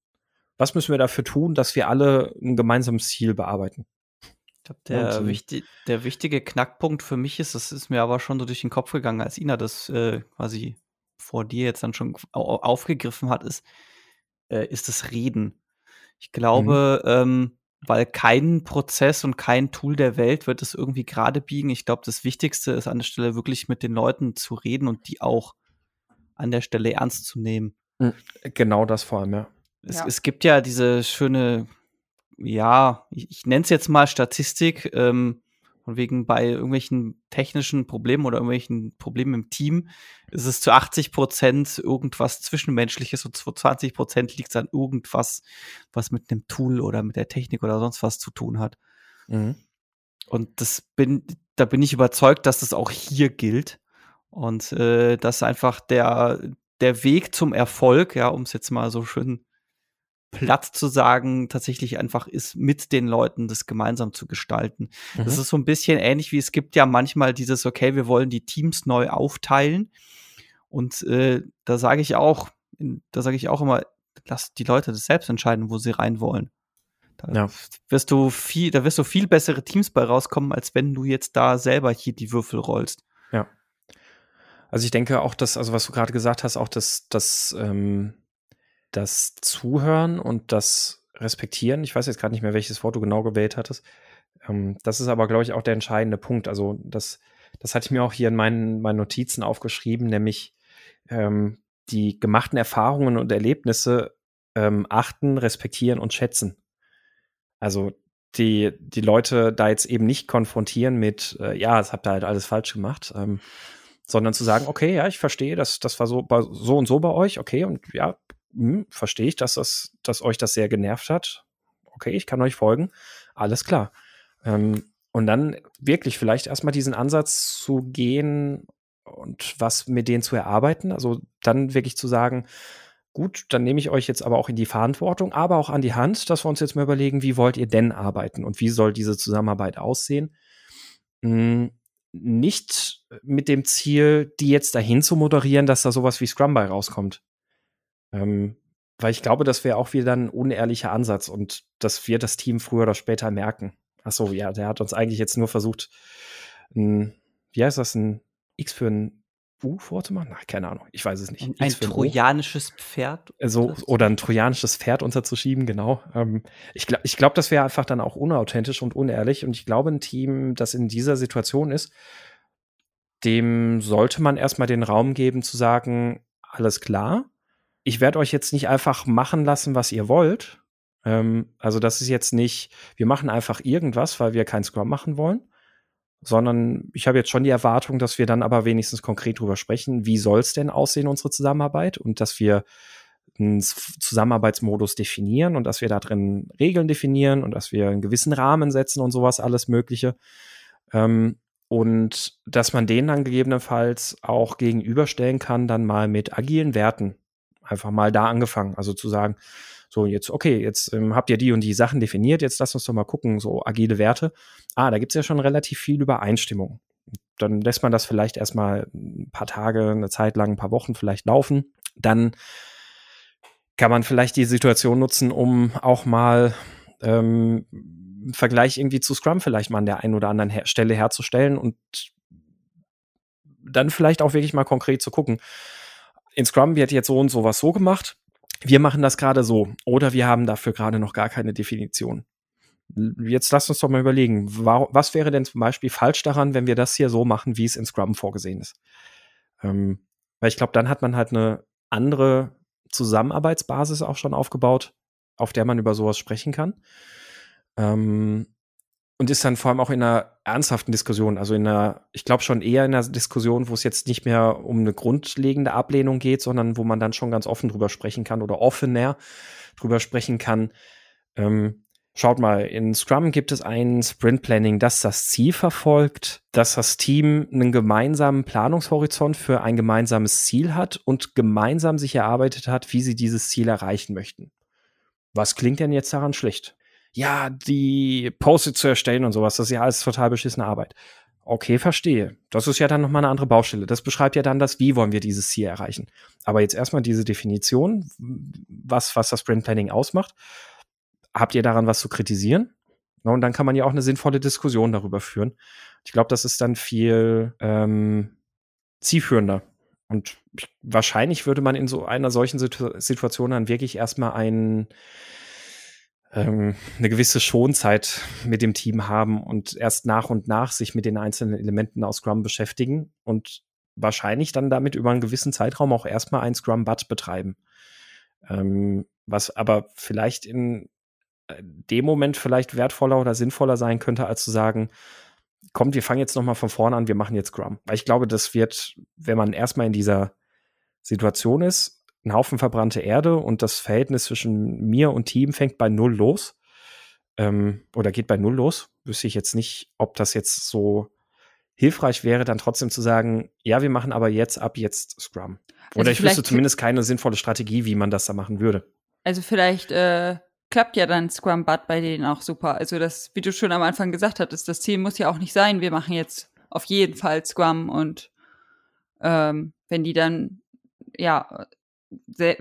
Was müssen wir dafür tun, dass wir alle ein gemeinsames Ziel bearbeiten? Ich glaube, der, so- wichtig, der wichtige Knackpunkt für mich ist, das ist mir aber schon so durch den Kopf gegangen, als Ina das äh, quasi vor dir jetzt dann schon au- aufgegriffen hat, ist, äh, ist das Reden. Ich glaube, ähm, weil kein Prozess und kein Tool der Welt wird es irgendwie gerade biegen. Ich glaube, das Wichtigste ist an der Stelle wirklich mit den Leuten zu reden und die auch an der Stelle ernst zu nehmen. Genau das vor allem, ja. Es, Ja. es gibt ja diese schöne, ja, ich, ich nenne es jetzt mal Statistik, ähm, von wegen bei irgendwelchen technischen Problemen oder irgendwelchen Problemen im Team ist es zu 80 Prozent irgendwas Zwischenmenschliches und zu 20 Prozent liegt es an irgendwas, was mit einem Tool oder mit der Technik oder sonst was zu tun hat. Mhm. Und das bin, da bin ich überzeugt, dass das auch hier gilt. Und äh, dass einfach der, der Weg zum Erfolg, ja, um es jetzt mal so schön platt zu sagen, tatsächlich einfach ist, mit den Leuten das gemeinsam zu gestalten. Das Mhm. ist so ein bisschen ähnlich wie es gibt ja manchmal dieses, okay, wir wollen die Teams neu aufteilen. Und äh, da sage ich auch, da sage ich auch immer, lass die Leute das selbst entscheiden, wo sie rein wollen. Da Ja. wirst du viel, da wirst du viel bessere Teams bei rauskommen, als wenn du jetzt da selber hier die Würfel rollst. Also ich denke auch, dass, also was du gerade gesagt hast, auch das, das, ähm, das Zuhören und das Respektieren, ich weiß jetzt gerade nicht mehr, welches Wort du genau gewählt hattest. Ähm, das ist aber, glaube ich, auch der entscheidende Punkt. Also das, das hatte ich mir auch hier in meinen, meinen Notizen aufgeschrieben, nämlich ähm, die gemachten Erfahrungen und Erlebnisse ähm, achten, respektieren und schätzen. Also die, die Leute da jetzt eben nicht konfrontieren mit, äh, ja, das habt ihr halt alles falsch gemacht, ähm, sondern zu sagen, okay, ja, ich verstehe, das, das war so, so und so bei euch, okay, und ja, hm, verstehe ich, dass das, dass euch das sehr genervt hat. Okay, ich kann euch folgen. Alles klar. Ähm, und dann wirklich vielleicht erstmal diesen Ansatz zu gehen und was mit denen zu erarbeiten. Also dann wirklich zu sagen, gut, dann nehme ich euch jetzt aber auch in die Verantwortung, aber auch an die Hand, dass wir uns jetzt mal überlegen, wie wollt ihr denn arbeiten und wie soll diese Zusammenarbeit aussehen? Hm, nicht mit dem Ziel, die jetzt dahin zu moderieren, dass da sowas wie Scrum bei rauskommt. Ähm, weil ich glaube, das wäre auch wieder ein unehrlicher Ansatz und das wird das Team früher oder später merken. Ach so, ja, der hat uns eigentlich jetzt nur versucht, ein, wie heißt das, ein X für ein U vorzumachen? Ach, keine Ahnung, ich weiß es nicht. Ein, ein trojanisches Pferd. So, Das- oder ein trojanisches Pferd unterzuschieben, genau. Ähm, ich glaube, ich glaub, das wäre einfach dann auch unauthentisch und unehrlich. Und ich glaube, ein Team, das in dieser Situation ist, dem sollte man erstmal den Raum geben zu sagen, alles klar. Ich werde euch jetzt nicht einfach machen lassen, was ihr wollt. Ähm, also das ist jetzt nicht, wir machen einfach irgendwas, weil wir kein Scrum machen wollen, sondern ich habe jetzt schon die Erwartung, dass wir dann aber wenigstens konkret drüber sprechen, wie soll es denn aussehen, unsere Zusammenarbeit und dass wir einen Zusammenarbeitsmodus definieren und dass wir da drin Regeln definieren und dass wir einen gewissen Rahmen setzen und sowas alles Mögliche. Ähm, und dass man denen dann gegebenenfalls auch gegenüberstellen kann, dann mal mit agilen Werten. Einfach mal da angefangen. Also zu sagen, so jetzt, okay, jetzt ähm, habt ihr die und die Sachen definiert, jetzt lasst uns doch mal gucken, so agile Werte. Ah, da gibt's ja schon relativ viel Übereinstimmung. Dann lässt man das vielleicht erstmal ein paar Tage, eine Zeit lang, ein paar Wochen vielleicht laufen. Dann kann man vielleicht die Situation nutzen, um auch mal ähm, im Vergleich irgendwie zu Scrum vielleicht mal an der einen oder anderen her Stelle herzustellen und dann vielleicht auch wirklich mal konkret zu gucken. In Scrum wird jetzt so und so was so gemacht. Wir machen das gerade so. Oder wir haben dafür gerade noch gar keine Definition. Jetzt lasst uns doch mal überlegen, was wäre denn zum Beispiel falsch daran, wenn wir das hier so machen, wie es in Scrum vorgesehen ist? Ähm, weil ich glaube, dann hat man halt eine andere Zusammenarbeitsbasis auch schon aufgebaut, auf der man über sowas sprechen kann. Ähm, und ist dann vor allem auch in einer ernsthaften Diskussion, also in einer, ich glaube schon eher in einer Diskussion, wo es jetzt nicht mehr um eine grundlegende Ablehnung geht, sondern wo man dann schon ganz offen drüber sprechen kann oder offener drüber sprechen kann. Ähm, schaut mal, in Scrum gibt es ein Sprint Planning, das das Ziel verfolgt, dass das Team einen gemeinsamen Planungshorizont für ein gemeinsames Ziel hat und gemeinsam sich erarbeitet hat, wie sie dieses Ziel erreichen möchten. Was klingt denn jetzt daran schlecht? Ja, die Post zu erstellen und sowas, das ist ja alles total beschissene Arbeit. Okay, verstehe. Das ist ja dann nochmal eine andere Baustelle. Das beschreibt ja dann das, wie wollen wir dieses Ziel erreichen. Aber jetzt erstmal diese Definition, was, was das Sprint Planning ausmacht. Habt ihr daran was zu kritisieren? Und dann kann man ja auch eine sinnvolle Diskussion darüber führen. Ich glaube, das ist dann viel ähm, zielführender. Und wahrscheinlich würde man in so einer solchen Situ Situation dann wirklich erstmal einen ähm, eine gewisse Schonzeit mit dem Team haben und erst nach und nach sich mit den einzelnen Elementen aus Scrum beschäftigen und wahrscheinlich dann damit über einen gewissen Zeitraum auch erstmal ein Scrum-Bud betreiben. Ähm, was aber vielleicht in äh, dem Moment vielleicht wertvoller oder sinnvoller sein könnte, als zu sagen, kommt, wir fangen jetzt nochmal von vorne an, wir machen jetzt Scrum. Weil ich glaube, das wird, wenn man erstmal in dieser Situation ist, ein Haufen verbrannte Erde und das Verhältnis zwischen mir und Team fängt bei null los. Ähm, oder geht bei null los. Wüsste ich jetzt nicht, ob das jetzt so hilfreich wäre, dann trotzdem zu sagen, ja, wir machen aber jetzt ab jetzt Scrum. Oder also ich wüsste zumindest keine sinnvolle Strategie, wie man das da machen würde. Also vielleicht äh, klappt ja dann Scrum Bud bei denen auch super. Also das, wie du schon am Anfang gesagt hattest, das Ziel muss ja auch nicht sein, wir machen jetzt auf jeden Fall Scrum und ähm, wenn die dann ja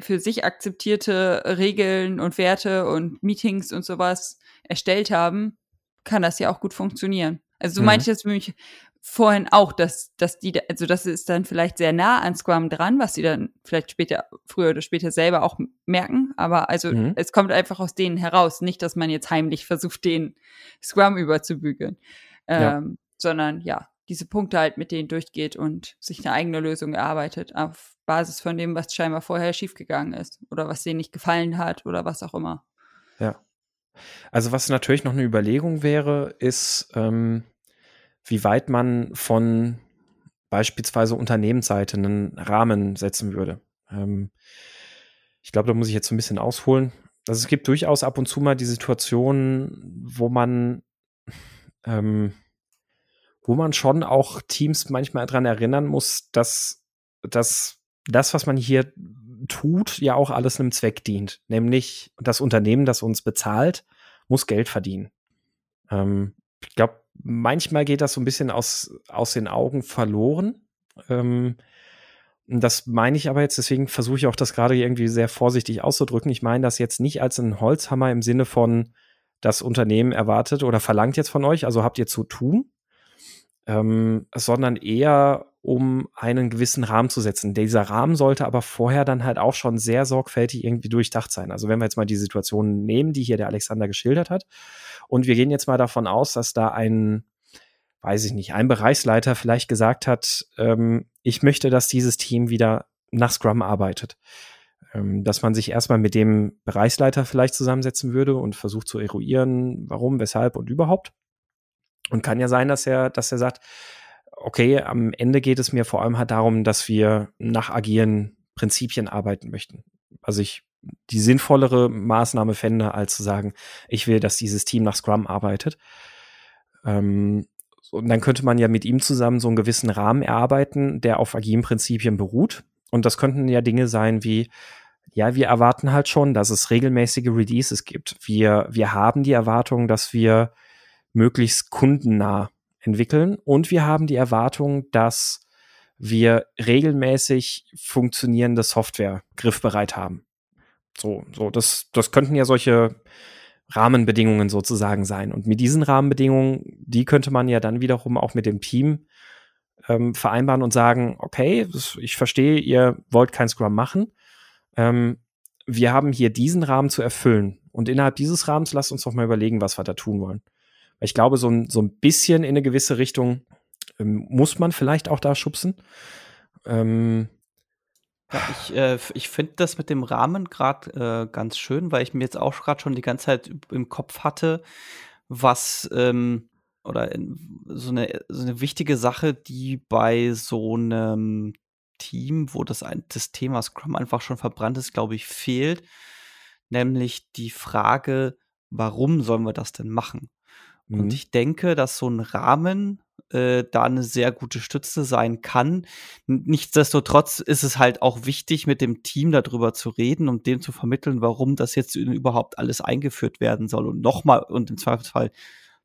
für sich akzeptierte Regeln und Werte und Meetings und sowas erstellt haben, kann das ja auch gut funktionieren. Also so mhm. meinte ich das für mich vorhin auch, dass, dass die, also das ist dann vielleicht sehr nah an Scrum dran, was sie dann vielleicht später, früher oder später selber auch merken. Aber also mhm. es kommt einfach aus denen heraus, nicht, dass man jetzt heimlich versucht, den Scrum überzubügeln. Ähm, ja. Sondern ja, diese Punkte halt mit denen durchgeht und sich eine eigene Lösung erarbeitet auf Basis von dem, was scheinbar vorher schiefgegangen ist oder was denen nicht gefallen hat oder was auch immer. Ja. Also was natürlich noch eine Überlegung wäre, ist, ähm, wie weit man von beispielsweise Unternehmensseite einen Rahmen setzen würde. Ähm, ich glaube, da muss ich jetzt so ein bisschen ausholen. Also es gibt durchaus ab und zu mal die Situation, wo man ähm, wo man schon auch Teams manchmal daran erinnern muss, dass, dass das, was man hier tut, ja auch alles einem Zweck dient. Nämlich das Unternehmen, das uns bezahlt, muss Geld verdienen. Ähm, ich glaube, manchmal geht das so ein bisschen aus, aus den Augen verloren. Ähm, das meine ich aber jetzt, deswegen versuche ich auch das gerade irgendwie sehr vorsichtig auszudrücken. Ich meine das jetzt nicht als ein Holzhammer im Sinne von, das Unternehmen erwartet oder verlangt jetzt von euch, also habt ihr zu tun, ähm, sondern eher um einen gewissen Rahmen zu setzen. Dieser Rahmen sollte aber vorher dann halt auch schon sehr sorgfältig irgendwie durchdacht sein. Also wenn wir jetzt mal die Situation nehmen, die hier der Alexander geschildert hat, und wir gehen jetzt mal davon aus, dass da ein, weiß ich nicht, ein Bereichsleiter vielleicht gesagt hat, ähm, ich möchte, dass dieses Team wieder nach Scrum arbeitet. Ähm, dass man sich erstmal mit dem Bereichsleiter vielleicht zusammensetzen würde und versucht zu eruieren, warum, weshalb und überhaupt. Und kann ja sein, dass er, dass er sagt, okay, am Ende geht es mir vor allem halt darum, dass wir nach agilen Prinzipien arbeiten möchten. Also ich die sinnvollere Maßnahme fände, als zu sagen, ich will, dass dieses Team nach Scrum arbeitet. Ähm, und dann könnte man ja mit ihm zusammen so einen gewissen Rahmen erarbeiten, der auf agilen Prinzipien beruht. Und das könnten ja Dinge sein wie, ja, wir erwarten halt schon, dass es regelmäßige Releases gibt. Wir, wir haben die Erwartung, dass wir möglichst kundennah entwickeln und wir haben die Erwartung, dass wir regelmäßig funktionierende Software griffbereit haben. So, so, das, das könnten ja solche Rahmenbedingungen sozusagen sein. Und mit diesen Rahmenbedingungen, die könnte man ja dann wiederum auch mit dem Team ähm, vereinbaren und sagen, okay, ich verstehe, ihr wollt kein Scrum machen. Ähm, wir haben hier diesen Rahmen zu erfüllen. Und innerhalb dieses Rahmens lasst uns doch mal überlegen, was wir da tun wollen. Ich glaube, so ein, so ein bisschen in eine gewisse Richtung ähm, muss man vielleicht auch da schubsen. Ähm, ja, ich äh, ich finde das mit dem Rahmen gerade äh, ganz schön, weil ich mir jetzt auch gerade schon die ganze Zeit im Kopf hatte, was ähm, oder so eine, so eine wichtige Sache, die bei so einem Team, wo das, das Thema Scrum einfach schon verbrannt ist, glaube ich, fehlt. Nämlich die Frage, warum sollen wir das denn machen? Mhm. Und ich denke, dass so ein Rahmen äh, da eine sehr gute Stütze sein kann. Nichtsdestotrotz ist es halt auch wichtig, mit dem Team darüber zu reden und dem zu vermitteln, warum das jetzt überhaupt alles eingeführt werden soll und nochmal und im Zweifelsfall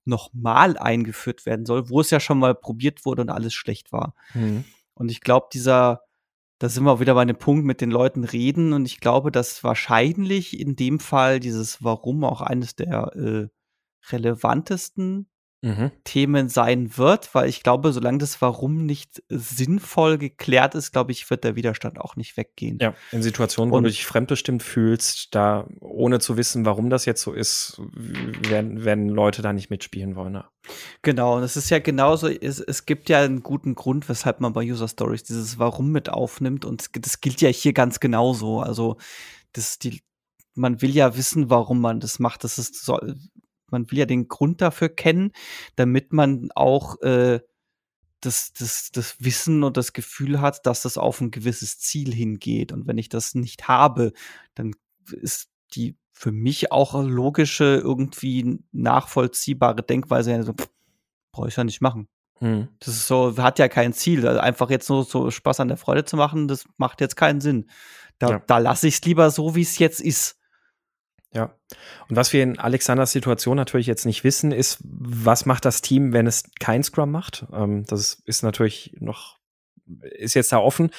nochmal eingeführt werden soll, wo es ja schon mal probiert wurde und alles schlecht war. Mhm. Und ich glaube, dieser, da sind wir wieder bei dem Punkt mit den Leuten reden und ich glaube, dass wahrscheinlich in dem Fall dieses Warum auch eines der äh, relevantesten mhm. Themen sein wird, weil ich glaube, solange das Warum nicht sinnvoll geklärt ist, glaube ich, wird der Widerstand auch nicht weggehen. Ja, in Situationen, wo Und, du dich fremdbestimmt fühlst, da ohne zu wissen, warum das jetzt so ist, werden, werden Leute da nicht mitspielen wollen. Ja. Genau, und es ist ja genauso, es, es gibt ja einen guten Grund, weshalb man bei User Stories dieses Warum mit aufnimmt und das gilt ja hier ganz genauso. Also, das, die, man will ja wissen, warum man das macht. Das ist so, man will ja den Grund dafür kennen, damit man auch äh, das, das, das Wissen und das Gefühl hat, dass das auf ein gewisses Ziel hingeht. Und wenn ich das nicht habe, dann ist die für mich auch logische, irgendwie nachvollziehbare Denkweise ja so, brauche ich ja nicht machen. Hm. Das ist so, hat ja kein Ziel. Also einfach jetzt nur so Spaß an der Freude zu machen, das macht jetzt keinen Sinn. Da, ja. da lasse ich es lieber so, wie es jetzt ist. Ja. Und was wir in Alexanders Situation natürlich jetzt nicht wissen, ist, was macht das Team, wenn es kein Scrum macht? Ähm, das ist natürlich noch, ist jetzt da offen.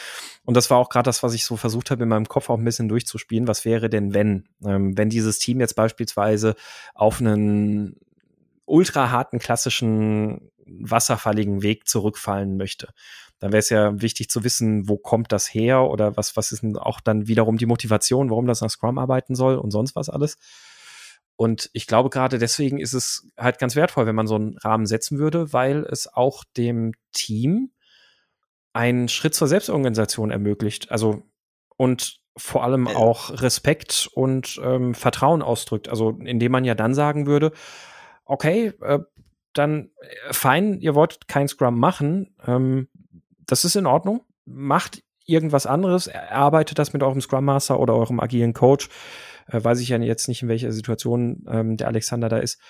Und das war auch gerade das, was ich so versucht habe, in meinem Kopf auch ein bisschen durchzuspielen. Was wäre denn, wenn? Ähm, wenn dieses Team jetzt beispielsweise auf einen ultra harten klassischen wasserfalligen Weg zurückfallen möchte dann wäre es ja wichtig zu wissen, wo kommt das her oder was, was ist denn auch dann wiederum die Motivation, warum das nach Scrum arbeiten soll und sonst was alles. Und ich glaube, gerade deswegen ist es halt ganz wertvoll, wenn man so einen Rahmen setzen würde, weil es auch dem Team einen Schritt zur Selbstorganisation ermöglicht. Also und vor allem auch Respekt und ähm, Vertrauen ausdrückt. Also indem man ja dann sagen würde, okay, äh, dann äh, fein, ihr wollt kein Scrum machen, ähm, das ist in Ordnung. Macht irgendwas anderes, erarbeitet das mit eurem Scrum Master oder eurem agilen Coach. Äh, weiß ich ja jetzt nicht, in welcher Situation ähm, der Alexander da ist.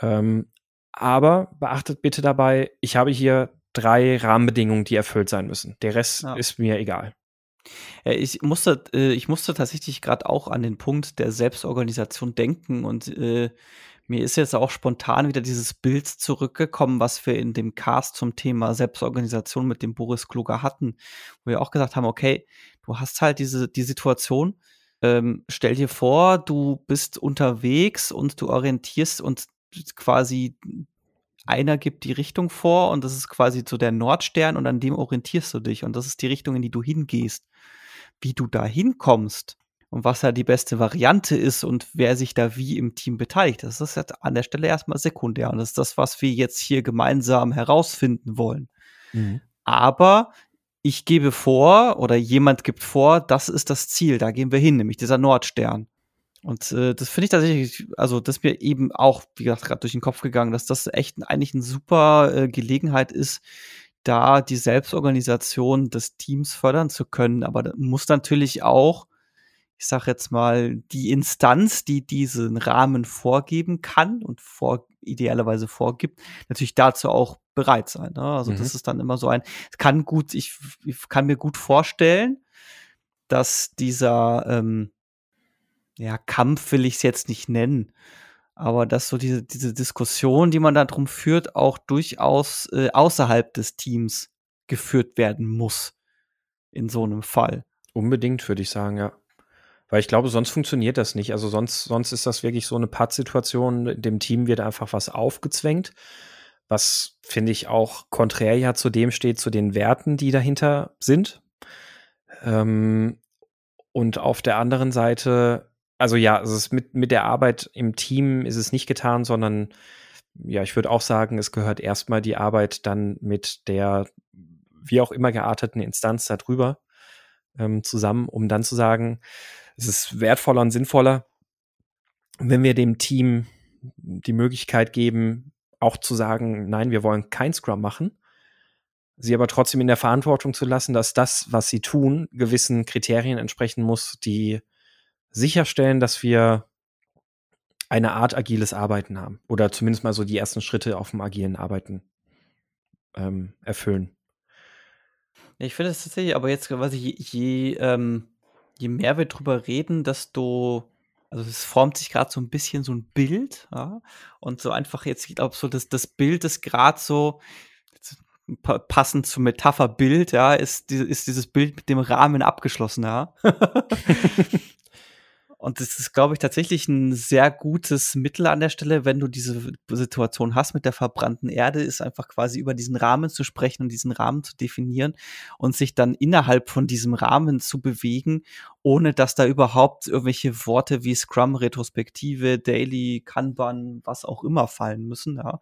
Ähm, aber beachtet bitte dabei, ich habe hier drei Rahmenbedingungen, die erfüllt sein müssen. Der Rest ja. ist mir egal. Ja, ich musste, äh, ich musste tatsächlich gerade auch an den Punkt der Selbstorganisation denken und äh, mir ist jetzt auch spontan wieder dieses Bild zurückgekommen, was wir in dem Cast zum Thema Selbstorganisation mit dem Boris Kluger hatten, wo wir auch gesagt haben, okay, du hast halt diese die Situation, ähm, stell dir vor, du bist unterwegs und du orientierst und quasi einer gibt die Richtung vor und das ist quasi so der Nordstern und an dem orientierst du dich und das ist die Richtung, in die du hingehst. Wie du da hinkommst, und was da die beste Variante ist und wer sich da wie im Team beteiligt. Das ist jetzt an der Stelle erstmal sekundär und das ist das, was wir jetzt hier gemeinsam herausfinden wollen. Mhm. Aber ich gebe vor oder jemand gibt vor, das ist das Ziel, da gehen wir hin, nämlich dieser Nordstern. Und äh, das finde ich tatsächlich, also das ist mir eben auch, wie gesagt, gerade durch den Kopf gegangen, dass das echt eigentlich eine super äh, Gelegenheit ist, da die Selbstorganisation des Teams fördern zu können. Aber da muss natürlich auch, ich sage jetzt mal, die Instanz, die diesen Rahmen vorgeben kann und vor, idealerweise vorgibt, natürlich dazu auch bereit sein. Ne? Also mhm. das ist dann immer so ein, es kann gut, ich, ich, kann mir gut vorstellen, dass dieser ähm, ja, Kampf will ich es jetzt nicht nennen, aber dass so diese, diese Diskussion, die man da drum führt, auch durchaus äh, außerhalb des Teams geführt werden muss. In so einem Fall. Unbedingt, würde ich sagen, ja. Weil ich glaube, sonst funktioniert das nicht. Also sonst, sonst ist das wirklich so eine Pattsituation. Dem Team wird einfach was aufgezwängt, was, finde ich, auch konträr ja zu dem steht, zu den Werten, die dahinter sind. Ähm, und auf der anderen Seite also ja, es ist mit, mit der Arbeit im Team ist es nicht getan, sondern ja, ich würde auch sagen, es gehört erstmal die Arbeit dann mit der wie auch immer gearteten Instanz darüber ähm, zusammen, um dann zu sagen, es ist wertvoller und sinnvoller, wenn wir dem Team die Möglichkeit geben, auch zu sagen, nein, wir wollen kein Scrum machen, sie aber trotzdem in der Verantwortung zu lassen, dass das, was sie tun, gewissen Kriterien entsprechen muss, die sicherstellen, dass wir eine Art agiles Arbeiten haben. Oder zumindest mal so die ersten Schritte auf dem agilen Arbeiten ähm, erfüllen. Ich finde es tatsächlich, aber jetzt, was ich, je, je, ähm, je mehr wir drüber reden, desto, also es formt sich gerade so ein bisschen so ein Bild, ja, und so einfach jetzt, ich glaube, so das, das Bild ist gerade so, passend zum Metapherbild, ja, ist, ist dieses Bild mit dem Rahmen abgeschlossen, ja. [LAUGHS] [LAUGHS] Und das ist, glaube ich, tatsächlich ein sehr gutes Mittel an der Stelle, wenn du diese Situation hast mit der verbrannten Erde, ist einfach quasi über diesen Rahmen zu sprechen und diesen Rahmen zu definieren und sich dann innerhalb von diesem Rahmen zu bewegen, ohne dass da überhaupt irgendwelche Worte wie Scrum, Retrospektive, Daily, Kanban, was auch immer fallen müssen, ja.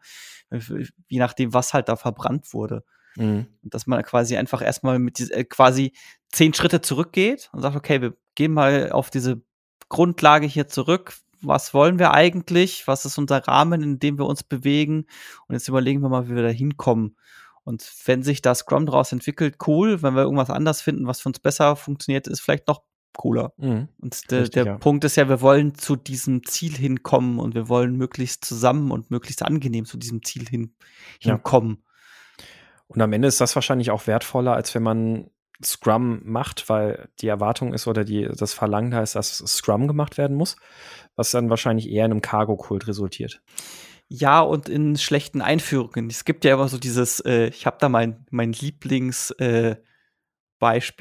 Je nachdem, was halt da verbrannt wurde. Mhm. Dass man quasi einfach erstmal mit diese, äh, quasi zehn Schritte zurückgeht und sagt, okay, wir gehen mal auf diese Grundlage hier zurück. Was wollen wir eigentlich? Was ist unser Rahmen, in dem wir uns bewegen? Und jetzt überlegen wir mal, wie wir da hinkommen. Und wenn sich das Scrum daraus entwickelt, cool. Wenn wir irgendwas anders finden, was für uns besser funktioniert, ist vielleicht noch cooler. Mhm. Und de, Richtig, der ja. Punkt ist ja, wir wollen zu diesem Ziel hinkommen und wir wollen möglichst zusammen und möglichst angenehm zu diesem Ziel hin, hinkommen. Ja. Und am Ende ist das wahrscheinlich auch wertvoller, als wenn man Scrum macht, weil die Erwartung ist oder die, das Verlangen da ist, dass Scrum gemacht werden muss, was dann wahrscheinlich eher in einem Cargo-Kult resultiert. Ja, und in schlechten Einführungen. Es gibt ja immer so dieses, äh, ich habe da mein, mein Lieblingsbeispiel,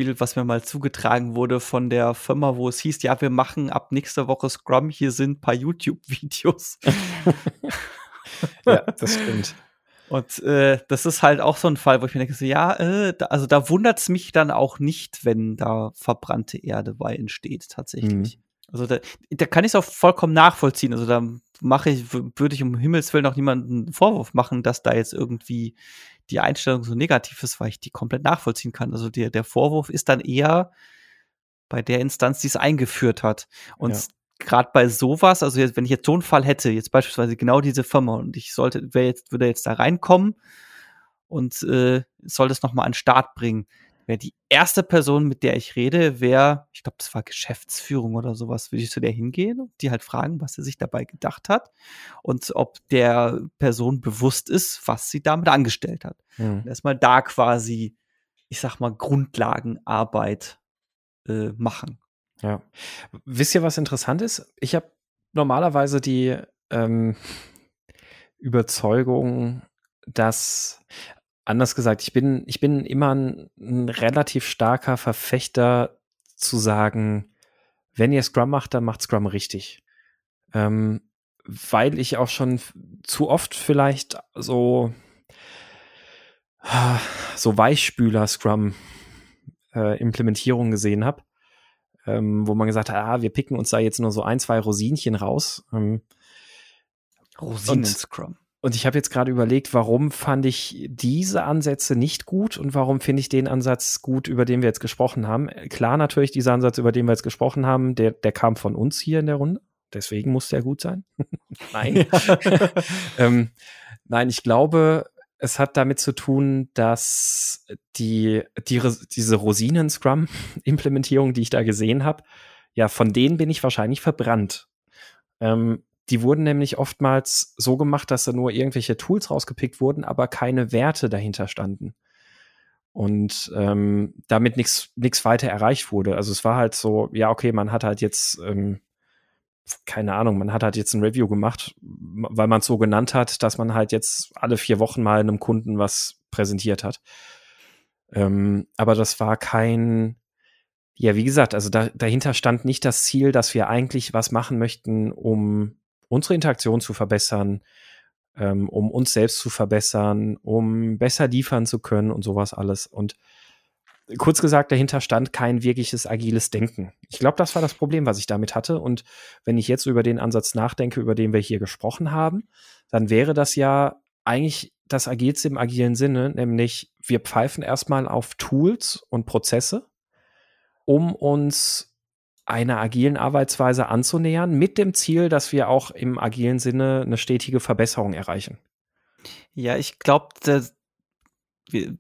äh, was mir mal zugetragen wurde von der Firma, wo es hieß, ja, wir machen ab nächster Woche Scrum, hier sind ein paar YouTube-Videos. [LAUGHS] ja, das stimmt. Und äh, das ist halt auch so ein Fall, wo ich mir denke, so, ja, äh, da, also da wundert es mich dann auch nicht, wenn da verbrannte Erde bei entsteht, tatsächlich. Mhm. Also da, da kann ich es auch vollkommen nachvollziehen. Also da mache ich, würde ich um Himmels Willen auch niemanden einen Vorwurf machen, dass da jetzt irgendwie die Einstellung so negativ ist, weil ich die komplett nachvollziehen kann. Also der, der Vorwurf ist dann eher bei der Instanz, die es eingeführt hat. Und ja gerade bei sowas, also jetzt, wenn ich jetzt so einen Fall hätte, jetzt beispielsweise genau diese Firma und ich sollte, wer jetzt, würde jetzt da reinkommen und äh, soll das nochmal an den Start bringen, wäre die erste Person, mit der ich rede, wäre, ich glaube, das war Geschäftsführung oder sowas, würde ich zu der hingehen und die halt fragen, was sie sich dabei gedacht hat und ob der Person bewusst ist, was sie damit angestellt hat. Mhm. Erstmal da quasi, ich sag mal, Grundlagenarbeit äh, machen. Ja. Wisst ihr, was interessant ist? Ich habe normalerweise die ähm, Überzeugung, dass, anders gesagt, ich bin, ich bin immer ein, ein relativ starker Verfechter zu sagen, wenn ihr Scrum macht, dann macht Scrum richtig. Ähm, weil ich auch schon zu oft vielleicht so, so Weichspüler-Scrum-Implementierungen äh, gesehen habe ähm, wo man gesagt hat, ah, wir picken uns da jetzt nur so ein, zwei Rosinchen raus. Ähm, Rosinen-Scrum. und ich habe jetzt gerade überlegt, warum fand ich diese Ansätze nicht gut und warum finde ich den Ansatz gut, über den wir jetzt gesprochen haben. Klar, natürlich, dieser Ansatz, über den wir jetzt gesprochen haben, der, der kam von uns hier in der Runde. Deswegen muss der gut sein. [LAUGHS] nein. [LAUGHS] ähm, nein, ich glaube, es hat damit zu tun, dass die, die diese Rosinen-Scrum-Implementierung, die ich da gesehen habe, ja, von denen bin ich wahrscheinlich verbrannt. Ähm, die wurden nämlich oftmals so gemacht, dass da nur irgendwelche Tools rausgepickt wurden, aber keine Werte dahinter standen. Und ähm, damit nichts weiter erreicht wurde. Also es war halt so, ja, okay, man hat halt jetzt, ähm, keine Ahnung, man hat halt jetzt ein Review gemacht, weil man es so genannt hat, dass man halt jetzt alle vier Wochen mal einem Kunden was präsentiert hat. Ähm, aber das war kein, ja, wie gesagt, also da, dahinter stand nicht das Ziel, dass wir eigentlich was machen möchten, um unsere Interaktion zu verbessern, ähm, um uns selbst zu verbessern, um besser liefern zu können und sowas alles. Und kurz gesagt, dahinter stand kein wirkliches agiles Denken. Ich glaube, das war das Problem, was ich damit hatte. Und wenn ich jetzt über den Ansatz nachdenke, über den wir hier gesprochen haben, dann wäre das ja eigentlich das Agilste im agilen Sinne, nämlich wir pfeifen erstmal auf Tools und Prozesse, um uns einer agilen Arbeitsweise anzunähern, mit dem Ziel, dass wir auch im agilen Sinne eine stetige Verbesserung erreichen. Ja, ich glaube,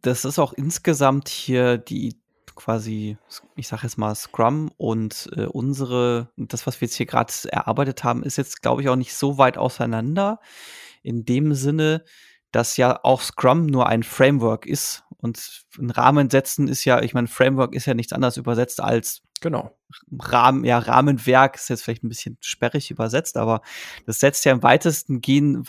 das, ist auch insgesamt hier die quasi, ich sage jetzt mal Scrum und äh, unsere, das, was wir jetzt hier gerade erarbeitet haben, ist jetzt, glaube ich, auch nicht so weit auseinander. In dem Sinne, dass ja auch Scrum nur ein Framework ist und ein Rahmen setzen ist ja, ich meine, Framework ist ja nichts anderes übersetzt als Genau. Rahmen, ja, Rahmenwerk ist jetzt vielleicht ein bisschen sperrig übersetzt, aber das setzt ja im weitesten gehen,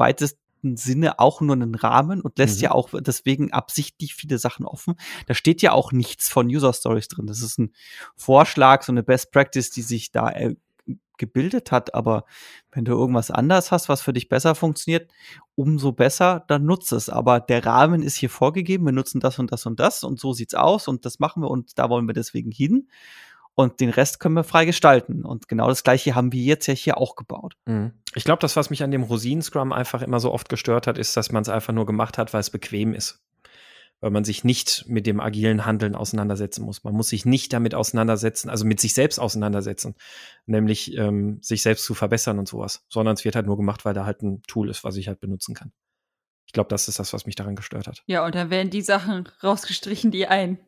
weitesten Sinne auch nur einen Rahmen und lässt mhm. ja auch deswegen absichtlich viele Sachen offen. Da steht ja auch nichts von User Stories drin. Das ist ein Vorschlag, so eine Best Practice, die sich da äh, gebildet hat. Aber wenn du irgendwas anders hast, was für dich besser funktioniert, umso besser, dann nutze es. Aber der Rahmen ist hier vorgegeben. Wir nutzen das und das und das und so sieht's aus und das machen wir und da wollen wir deswegen hin und den Rest können wir frei gestalten. Und genau das gleiche haben wir jetzt ja hier auch gebaut. Mhm. Ich glaube, das, was mich an dem Rosinen-Scrum einfach immer so oft gestört hat, ist, dass man es einfach nur gemacht hat, weil es bequem ist. Weil man sich nicht mit dem agilen Handeln auseinandersetzen muss. Man muss sich nicht damit auseinandersetzen, also mit sich selbst auseinandersetzen, nämlich ähm, sich selbst zu verbessern und sowas, sondern es wird halt nur gemacht, weil da halt ein Tool ist, was ich halt benutzen kann. Ich glaube, das ist das, was mich daran gestört hat. Ja, und dann werden die Sachen [LAUGHS] rausgestrichen, die einen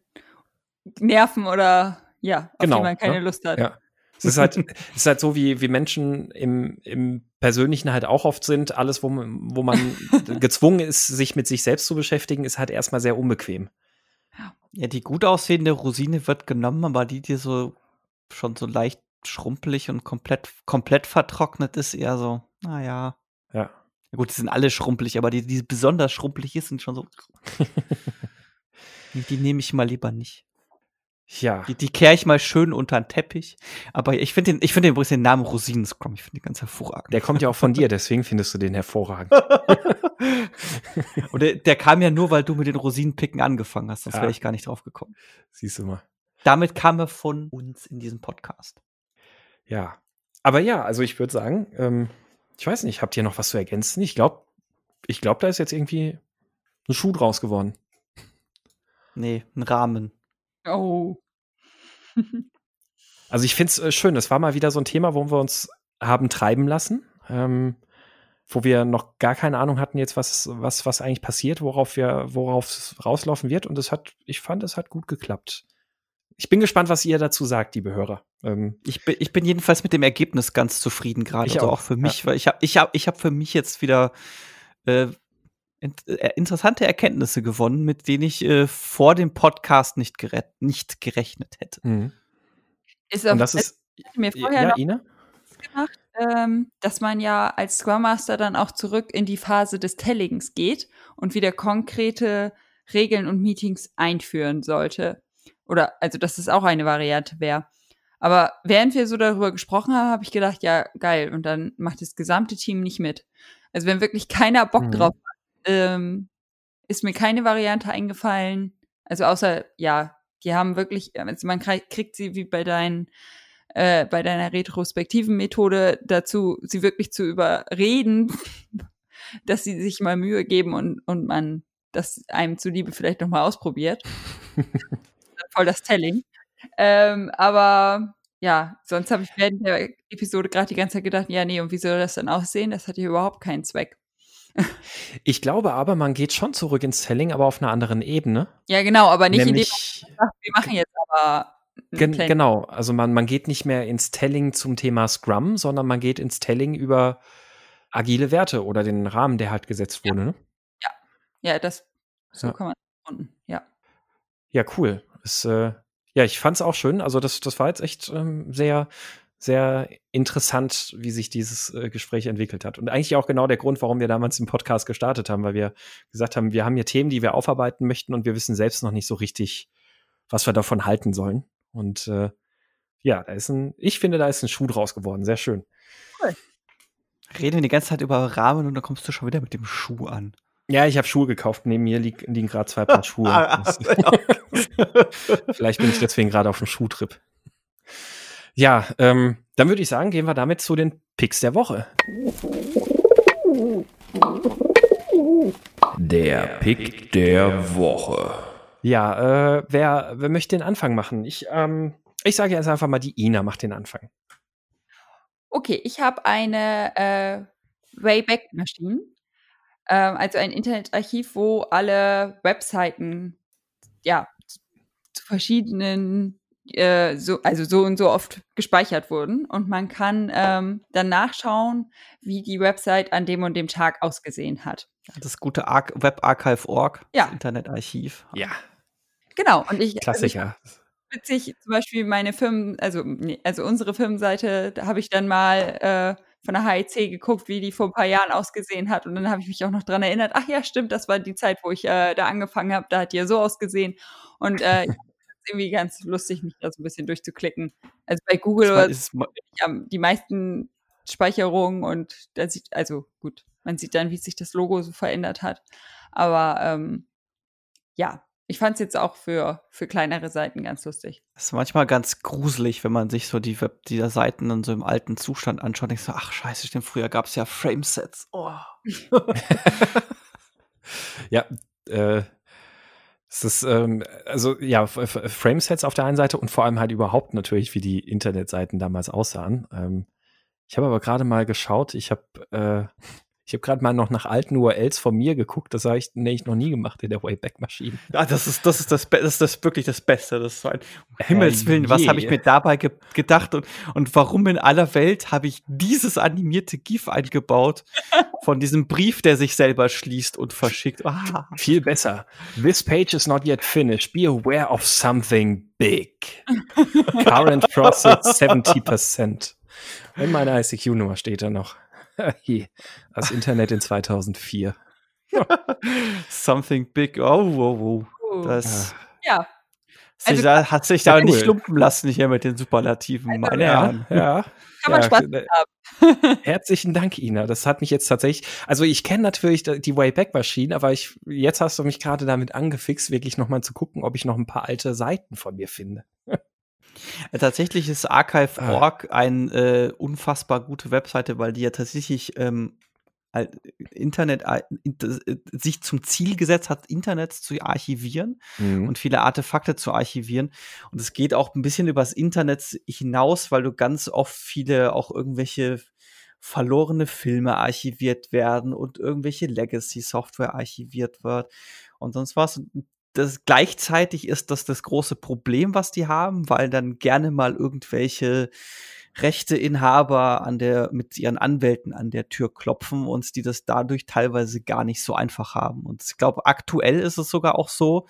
nerven oder ja, auf genau, die man keine ja? Lust hat. Ja. [LAUGHS] Es ist halt, es ist halt so, wie, wie Menschen im, im Persönlichen halt auch oft sind. Alles, wo, wo man [LAUGHS] gezwungen ist, sich mit sich selbst zu beschäftigen, ist halt erstmal sehr unbequem. Ja, die gut aussehende Rosine wird genommen, aber die, die so schon so leicht schrumpelig und komplett, komplett vertrocknet ist, eher so, naja. Ja. ja gut, die sind alle schrumpelig, aber die, die besonders schrumpelig ist, sind schon so. [LAUGHS] die nehme ich mal lieber nicht. Ja. Die, die kehre ich mal schön unter den Teppich. Aber ich finde den, ich finde den übrigens den Namen Rosinen-Scrum, ich finde den ganz hervorragend. Der kommt ja auch von dir, [LAUGHS] deswegen findest du den hervorragend. [LAUGHS] Und der, der, kam ja nur, weil du mit den Rosinenpicken angefangen hast, sonst ja. wäre ich gar nicht drauf gekommen. Siehst du mal. Damit kam er von uns in diesem Podcast. Ja. Aber ja, also ich würde sagen, ähm, ich weiß nicht, habt ihr noch was zu ergänzen? Ich glaube, ich glaube, da ist jetzt irgendwie ein Schuh draus geworden. Nee, ein Rahmen. Oh. [LAUGHS] also ich finde es äh, schön. Es war mal wieder so ein Thema, wo wir uns haben treiben lassen. Ähm, wo wir noch gar keine Ahnung hatten jetzt, was, was, was eigentlich passiert, worauf wir, worauf es rauslaufen wird. Und es hat, ich fand, es hat gut geklappt. Ich bin gespannt, was ihr dazu sagt, liebe Hörer. Ähm, ich, bin, ich bin jedenfalls mit dem Ergebnis ganz zufrieden gerade. Also auch. auch für mich, ja. weil ich habe ich hab, ich hab für mich jetzt wieder äh, interessante Erkenntnisse gewonnen, mit denen ich äh, vor dem Podcast nicht, gerät, nicht gerechnet hätte. Mhm. Ist Und das ist mir vorher ja, noch Ina? gemacht, ähm, dass man ja als Scrum Master dann auch zurück in die Phase des Tellings geht und wieder konkrete Regeln und Meetings einführen sollte. Oder also, dass es auch eine Variante wäre. Aber während wir so darüber gesprochen haben, habe ich gedacht, ja, geil. Und dann macht das gesamte Team nicht mit. Also wenn wirklich keiner Bock mhm. drauf ähm, ist mir keine Variante eingefallen. Also außer, ja, die haben wirklich, also man kriegt sie wie bei deinen, äh, bei deiner retrospektiven Methode dazu, sie wirklich zu überreden, [LAUGHS] dass sie sich mal Mühe geben und, und man das einem zuliebe vielleicht nochmal ausprobiert. [LAUGHS] Voll das Telling. Ähm, aber ja, sonst habe ich während der Episode gerade die ganze Zeit gedacht, ja, nee, und wie soll das dann aussehen? Das hat hier überhaupt keinen Zweck. Ich glaube aber, man geht schon zurück ins Telling, aber auf einer anderen Ebene. Ja, genau, aber nicht Nämlich, man sagt, wir machen jetzt aber Gen genau, also man, man geht nicht mehr ins Telling zum Thema Scrum, sondern man geht ins Telling über agile Werte oder den Rahmen, der halt gesetzt wurde. Ja, ne? ja. ja das so Ja. kann man unten. Ja. Ja, cool. Es, äh, ja, ich fand es auch schön. Also das, das war jetzt echt ähm, sehr, sehr interessant, wie sich dieses äh, Gespräch entwickelt hat. Und eigentlich auch genau der Grund, warum wir damals den Podcast gestartet haben, weil wir gesagt haben, wir haben hier Themen, die wir aufarbeiten möchten und wir wissen selbst noch nicht so richtig, was wir davon halten sollen. Und äh, ja, da ist ein, ich finde, da ist ein Schuh draus geworden. Sehr schön. Reden wir die ganze Zeit über Rahmen und dann kommst du schon wieder mit dem Schuh an. Ja, ich habe Schuhe gekauft. Neben mir lieg, liegen gerade zwei Paar [LAUGHS] Schuhe. Ah. [LAUGHS] Vielleicht bin ich deswegen gerade auf dem Schuhtrip. Ja, ähm, dann würde ich sagen, gehen wir damit zu den Picks der Woche. Der Pick der Woche. Ja, äh, wer, wer möchte den Anfang machen? Ich, ähm, ich sage jetzt einfach mal, die Ina macht den Anfang. Okay, ich habe eine äh, Wayback Machine, ähm, also ein Internetarchiv, wo alle Webseiten ja zu verschiedenen äh, so, also so und so oft gespeichert wurden und man kann ähm, dann nachschauen, wie die Website an dem und dem Tag ausgesehen hat. Das gute Ar Webarchive.org, Ja. das Internetarchiv. Ja, Genau. Und ich, Klassiker. Also ich, witzig, zum Beispiel meine Firmen, also, also unsere Firmenseite, da habe ich dann mal äh, von der HEC geguckt, wie die vor ein paar Jahren ausgesehen hat. Und dann habe ich mich auch noch dran erinnert, ach ja, stimmt, das war die Zeit, wo ich äh, da angefangen habe, da hat die ja so ausgesehen. Und äh, irgendwie ganz lustig, mich da so ein bisschen durchzuklicken. Also bei Google oder ist die meisten Speicherungen und da sieht, also gut, man sieht dann, wie sich das Logo so verändert hat. Aber ähm, ja, ich fand es jetzt auch für, für kleinere Seiten ganz lustig. das ist manchmal ganz gruselig, wenn man sich so die Web dieser Seiten dann so im alten Zustand anschaut. Denkst so, ach scheiße, stimmt, früher gab es ja Framesets. Oh. [LAUGHS] [LAUGHS] Ja, äh, es ist, ähm, also ja, Framesets auf der einen Seite und vor allem halt überhaupt natürlich, wie die Internetseiten damals aussahen. Ähm, ich habe aber gerade mal geschaut, ich habe äh, ich habe gerade mal noch nach alten URLs von mir geguckt, das habe ich, nee, ich noch nie gemacht in der Wayback-Maschine. Ja, das ist, das ist das, Be- das ist das wirklich das Beste. Das ist so ein um Himmels Willen, was habe ich mir dabei ge gedacht und, und warum in aller Welt habe ich dieses animierte GIF eingebaut von diesem Brief, der sich selber schließt und verschickt. Ah. Viel besser. This page is not yet finished. Be aware of something big. [LAUGHS] Current process 70%. Und meine ICQ-Nummer steht da noch. [LAUGHS] Das Internet in 2004. [LAUGHS] Something big. Oh, wow, wow. Das ja, Also- da, hat sich da nicht cool. lumpen lassen hier mit den Superlativen. Meine Herren. ja. [LAUGHS] kann man Ja, Spaß äh, haben. Herzlichen Dank, Ina. Das hat mich jetzt tatsächlich, also ich kenne natürlich die Wayback-Maschine, aber ich, jetzt hast du mich gerade damit angefixt, wirklich nochmal zu gucken, ob ich noch ein paar alte Seiten von mir finde. Äh, Tatsächlich ist Archive.org eine äh, unfassbar gute Webseite, weil die ja tatsächlich ähm, Internet äh, äh, sich zum Ziel gesetzt hat, Internet zu archivieren Mhm. und viele Artefakte zu archivieren. Und es geht auch ein bisschen übers Internet hinaus, weil du ganz oft viele auch irgendwelche verlorene Filme archiviert werden und irgendwelche Legacy-Software archiviert wird und sonst was. Das gleichzeitig ist das das große Problem, was die haben, weil dann gerne mal irgendwelche Rechteinhaber an der mit ihren Anwälten an der Tür klopfen und die das dadurch teilweise gar nicht so einfach haben. Und ich glaube, aktuell ist es sogar auch so,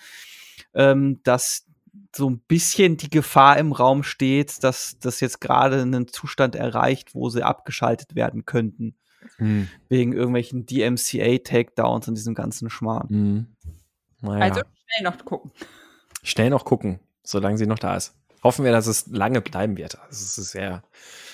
ähm, dass so ein bisschen die Gefahr im Raum steht, dass das jetzt gerade einen Zustand erreicht, wo sie abgeschaltet werden könnten. Mhm. Wegen irgendwelchen DMCA-Takedowns und diesem ganzen Schmarrn. Mhm. Naja. Also schnell noch gucken. Schnell noch gucken, solange sie noch da ist. Hoffen wir, dass es lange bleiben wird. Also es ist ja,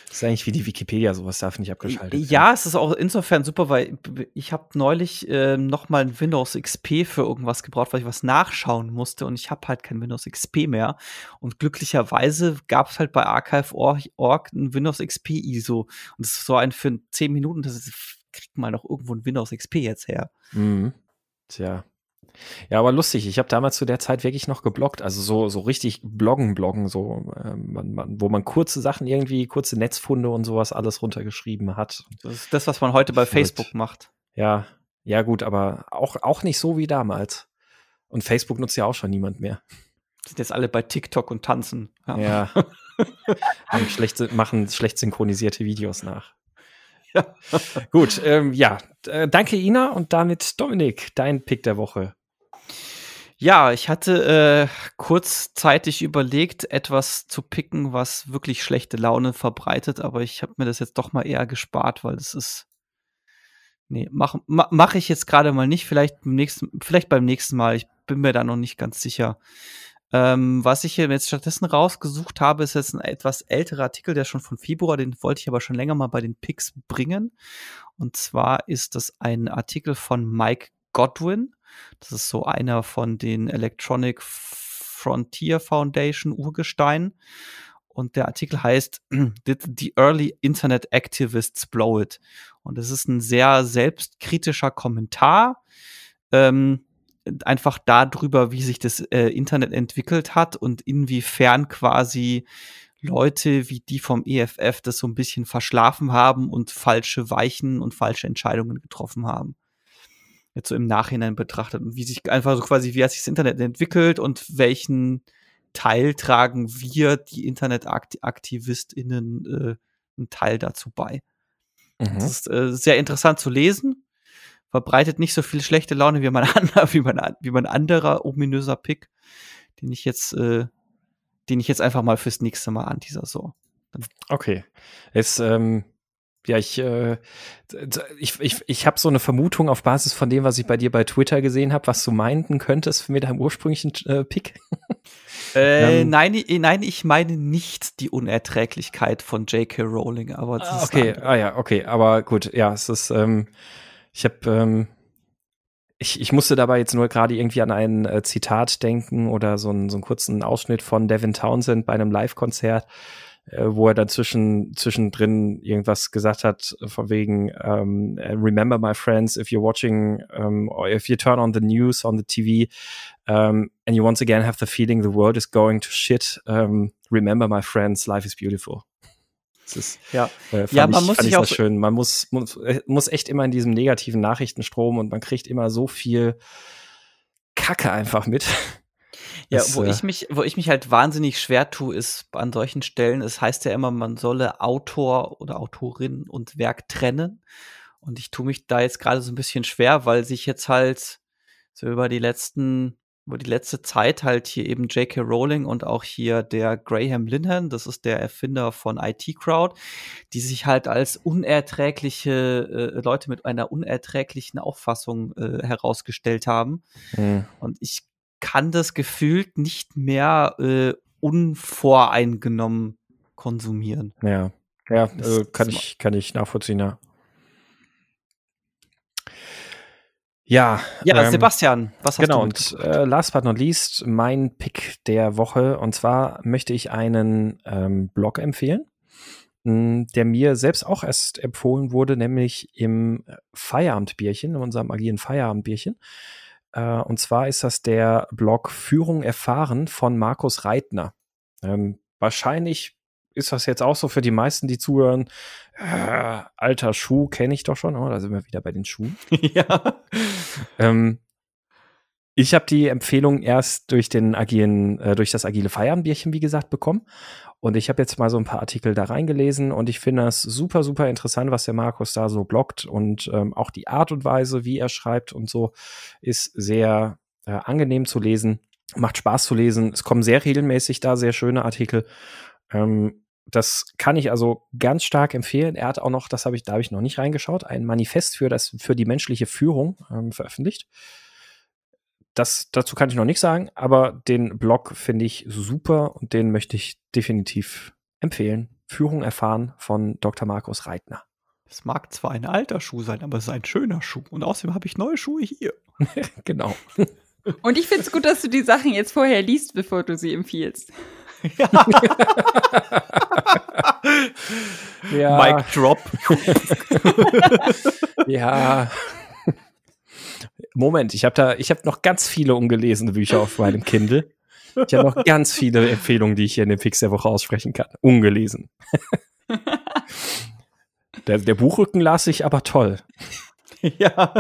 es ist eigentlich wie die Wikipedia, sowas darf nicht abgeschaltet werden. Ja, es ist auch insofern super, weil ich habe neulich ähm, noch mal ein Windows XP für irgendwas gebraucht, weil ich was nachschauen musste und ich habe halt kein Windows XP mehr. Und glücklicherweise gab es halt bei Archive.org ein Windows XP ISO. Und das ist so ein für 10 Minuten, das ist kriegt mal noch irgendwo ein Windows XP jetzt her. Mhm. Tja. Ja, aber lustig. Ich habe damals zu der Zeit wirklich noch gebloggt. Also so, so richtig bloggen, bloggen, so, ähm, man, man, wo man kurze Sachen irgendwie, kurze Netzfunde und sowas alles runtergeschrieben hat. Das ist das, was man heute bei. Facebook macht. Ja, ja gut, aber auch, auch nicht so wie damals. Und Facebook nutzt ja auch schon niemand mehr. Sind jetzt alle bei TikTok und tanzen. Ja. Haben [LAUGHS] schlecht, machen schlecht synchronisierte Videos nach. Ja. [LAUGHS] Gut, ähm, ja. Äh, danke, Ina. Und damit Dominik, dein Pick der Woche. Ja, ich hatte äh, kurzzeitig überlegt, etwas zu picken, was wirklich schlechte Laune verbreitet, aber ich habe mir das jetzt doch mal eher gespart, weil das ist. Nee, mache ma, mach ich jetzt gerade mal nicht. Vielleicht beim, nächsten, vielleicht beim nächsten Mal. Ich bin mir da noch nicht ganz sicher. Ähm, was ich hier jetzt stattdessen rausgesucht habe, ist jetzt ein etwas älterer Artikel, der schon von Februar, den wollte ich aber schon länger mal bei den Picks bringen. Und zwar ist das ein Artikel von Mike Godwin. Das ist so einer von den Electronic Frontier Foundation Urgestein. Und der Artikel heißt [CLEARS THROAT] Did the Early Internet Activists Blow It? Und es ist ein sehr selbstkritischer Kommentar. Ähm, einfach darüber, wie sich das äh, Internet entwickelt hat und inwiefern quasi Leute wie die vom EFF das so ein bisschen verschlafen haben und falsche Weichen und falsche Entscheidungen getroffen haben. Jetzt so im Nachhinein betrachtet und wie sich einfach so quasi, wie hat sich das Internet entwickelt und welchen Teil tragen wir, die InternetaktivistInnen, äh, einen Teil dazu bei. Mhm. Das ist äh, sehr interessant zu lesen verbreitet nicht so viel schlechte Laune wie mein, [LAUGHS] anderer, wie mein, wie mein anderer ominöser Pick, den ich jetzt, äh, den ich jetzt einfach mal fürs nächste Mal an dieser so. Okay. Jetzt, ähm, ja, ich, äh, ich, ich, ich habe so eine Vermutung auf Basis von dem, was ich bei dir bei Twitter gesehen habe, was du meinten könntest mit deinem ursprünglichen äh, Pick. [LAUGHS] Äh, Ähm. nein, ich- nein, ich meine nicht die Unerträglichkeit von J.K. Rowling, aber das Ah, ist okay, andere. ah ja, okay, aber gut, ja, es ist, ähm, ich habe, ähm, ich, ich musste dabei jetzt nur gerade irgendwie an ein äh, Zitat denken oder so, einen so einen kurzen Ausschnitt von Devin Townsend bei einem Live-Konzert, äh, wo er dann zwischen, zwischendrin irgendwas gesagt hat, äh, von wegen, ähm, remember my friends, if you're watching, um, or if you turn on the news on the TV, um, and you once again have the feeling the world is going to shit, um, remember my friends, life is beautiful. Das ist, Ja. äh, Ja, man ich, muss sich ich auch- das schön. Man muss, muss, äh, muss echt immer in diesem negativen Nachrichtenstrom und man kriegt immer so viel Kacke einfach mit. [LAUGHS] Ja, Das, wo äh, ich mich, wo ich mich halt wahnsinnig schwer tue, ist an solchen Stellen, es heißt ja immer, man solle Autor oder Autorin und Werk trennen. Und ich tue mich da jetzt gerade so ein bisschen schwer, weil sich jetzt halt so über die letzten, über die letzte Zeit halt hier eben J.K. Rowling und auch hier der Graham Linhan, das ist der Erfinder von IT Crowd, die sich halt als unerträgliche äh, Leute mit einer unerträglichen Auffassung äh, herausgestellt haben. hm, Und ich kann das gefühlt nicht mehr äh, unvoreingenommen konsumieren. ja, ja, äh, kann ich, kann ich nachvollziehen, ja. Ja, Ja, ähm, Sebastian, was hast genau, du und mitgebracht? äh, last but not least, mein Pick der Woche. Und zwar möchte ich einen ähm, Blog empfehlen, mh, der mir selbst auch erst empfohlen wurde, nämlich im Feierabendbierchen, in unserem agilen Feierabendbierchen. Äh, und zwar ist das der Blog Führung erfahren von Markus Reitner. Ähm, wahrscheinlich ist das jetzt auch so für die meisten, die zuhören. Äh, alter Schuh kenne ich doch schon. Oh, da sind wir wieder bei den Schuhen. [LAUGHS] ja. Ähm, ich habe die Empfehlung erst durch den agilen, äh, durch das agile Feierabendbierchen, wie gesagt, bekommen. Und ich habe jetzt mal so ein paar Artikel da reingelesen und ich finde das super, super interessant, was der Markus da so bloggt und ähm, auch die Art und Weise, wie er schreibt und so, ist sehr äh, angenehm zu lesen, macht Spaß zu lesen. Es kommen sehr regelmäßig da sehr schöne Artikel. Ähm, das kann ich also ganz stark empfehlen. Er hat auch noch, das habe ich, da habe ich noch nicht reingeschaut, ein Manifest für das, für die menschliche Führung ähm, veröffentlicht. Das, dazu kann ich noch nichts sagen, aber den Blog finde ich super und den möchte ich definitiv empfehlen. Führung erfahren von Dr. Markus Reitner. Es mag zwar ein alter Schuh sein, aber es ist ein schöner Schuh. Und außerdem habe ich neue Schuhe hier. [LAUGHS] genau. Und ich finde es gut, dass du die Sachen jetzt vorher liest, bevor du sie empfiehlst. Ja. [LAUGHS] Ja, Mic drop. [LAUGHS] ja. Moment, ich habe da, ich habe noch ganz viele ungelesene Bücher auf meinem Kindle. Ich habe noch ganz viele Empfehlungen, die ich hier in dem Fix der Woche aussprechen kann. Ungelesen. [LAUGHS] Der, der Buchrücken las ich aber toll. ja.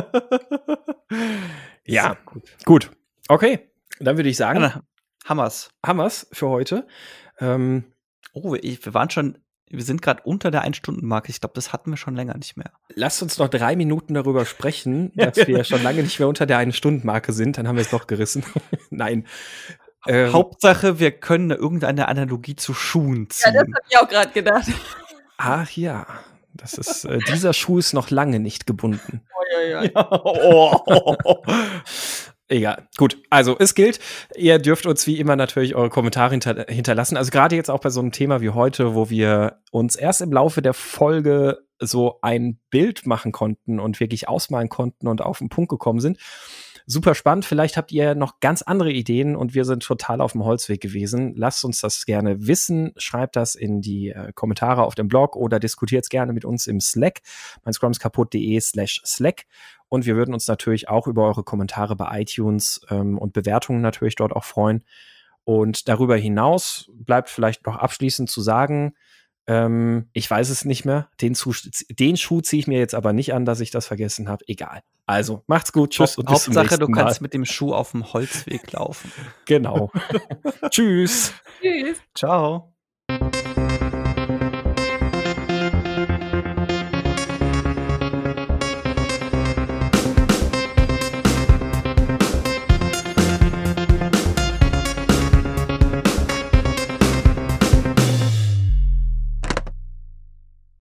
Ja, gut. Okay, dann würde ich sagen, Hammers. wir's für heute. Ähm, Oh, ich, wir waren schon, wir sind gerade unter der Ein-Stunden-Marke. Ich glaube, das hatten wir schon länger nicht mehr. lasst uns noch drei Minuten darüber sprechen, Ja. [LAUGHS] dass wir schon lange nicht mehr unter der Eine-Stunden-Marke sind. Dann haben wir es doch gerissen. [LAUGHS] Nein. Ähm, Hauptsache, wir können irgendeine Analogie zu Schuhen Ja, ziehen. das habe ich auch gerade gedacht. ach ja, das ist, äh, dieser Schuh ist noch lange nicht gebunden. Oi, oi, oi. [LAUGHS] oh. Egal. Gut. Also, es gilt, ihr dürft uns wie immer natürlich eure Kommentare hinter hinterlassen. Also, gerade jetzt auch bei so einem Thema wie heute, wo wir uns erst im Laufe der Folge so ein Bild machen konnten und wirklich ausmalen konnten und auf den Punkt gekommen sind. Super spannend. Vielleicht habt ihr noch ganz andere Ideen und wir sind total auf dem Holzweg gewesen. Lasst uns das gerne wissen. Schreibt das in die äh, Kommentare auf dem Blog oder diskutiert es gerne mit uns im Slack, meinscrumskaputt.de slash Slack. Und wir würden uns natürlich auch über eure Kommentare bei iTunes ähm, und Bewertungen natürlich dort auch freuen. Und darüber hinaus bleibt vielleicht noch abschließend zu sagen, ähm, ich weiß es nicht mehr. Den, Zu den Schuh ziehe ich mir jetzt aber nicht an, dass ich das vergessen habe. Egal. Also, macht's gut. Tschüss und bis zum Hauptsache, nächsten du kannst Mal. mit dem Schuh auf dem Holzweg laufen. Genau. [LAUGHS] Tschüss. Tschüss. Ciao.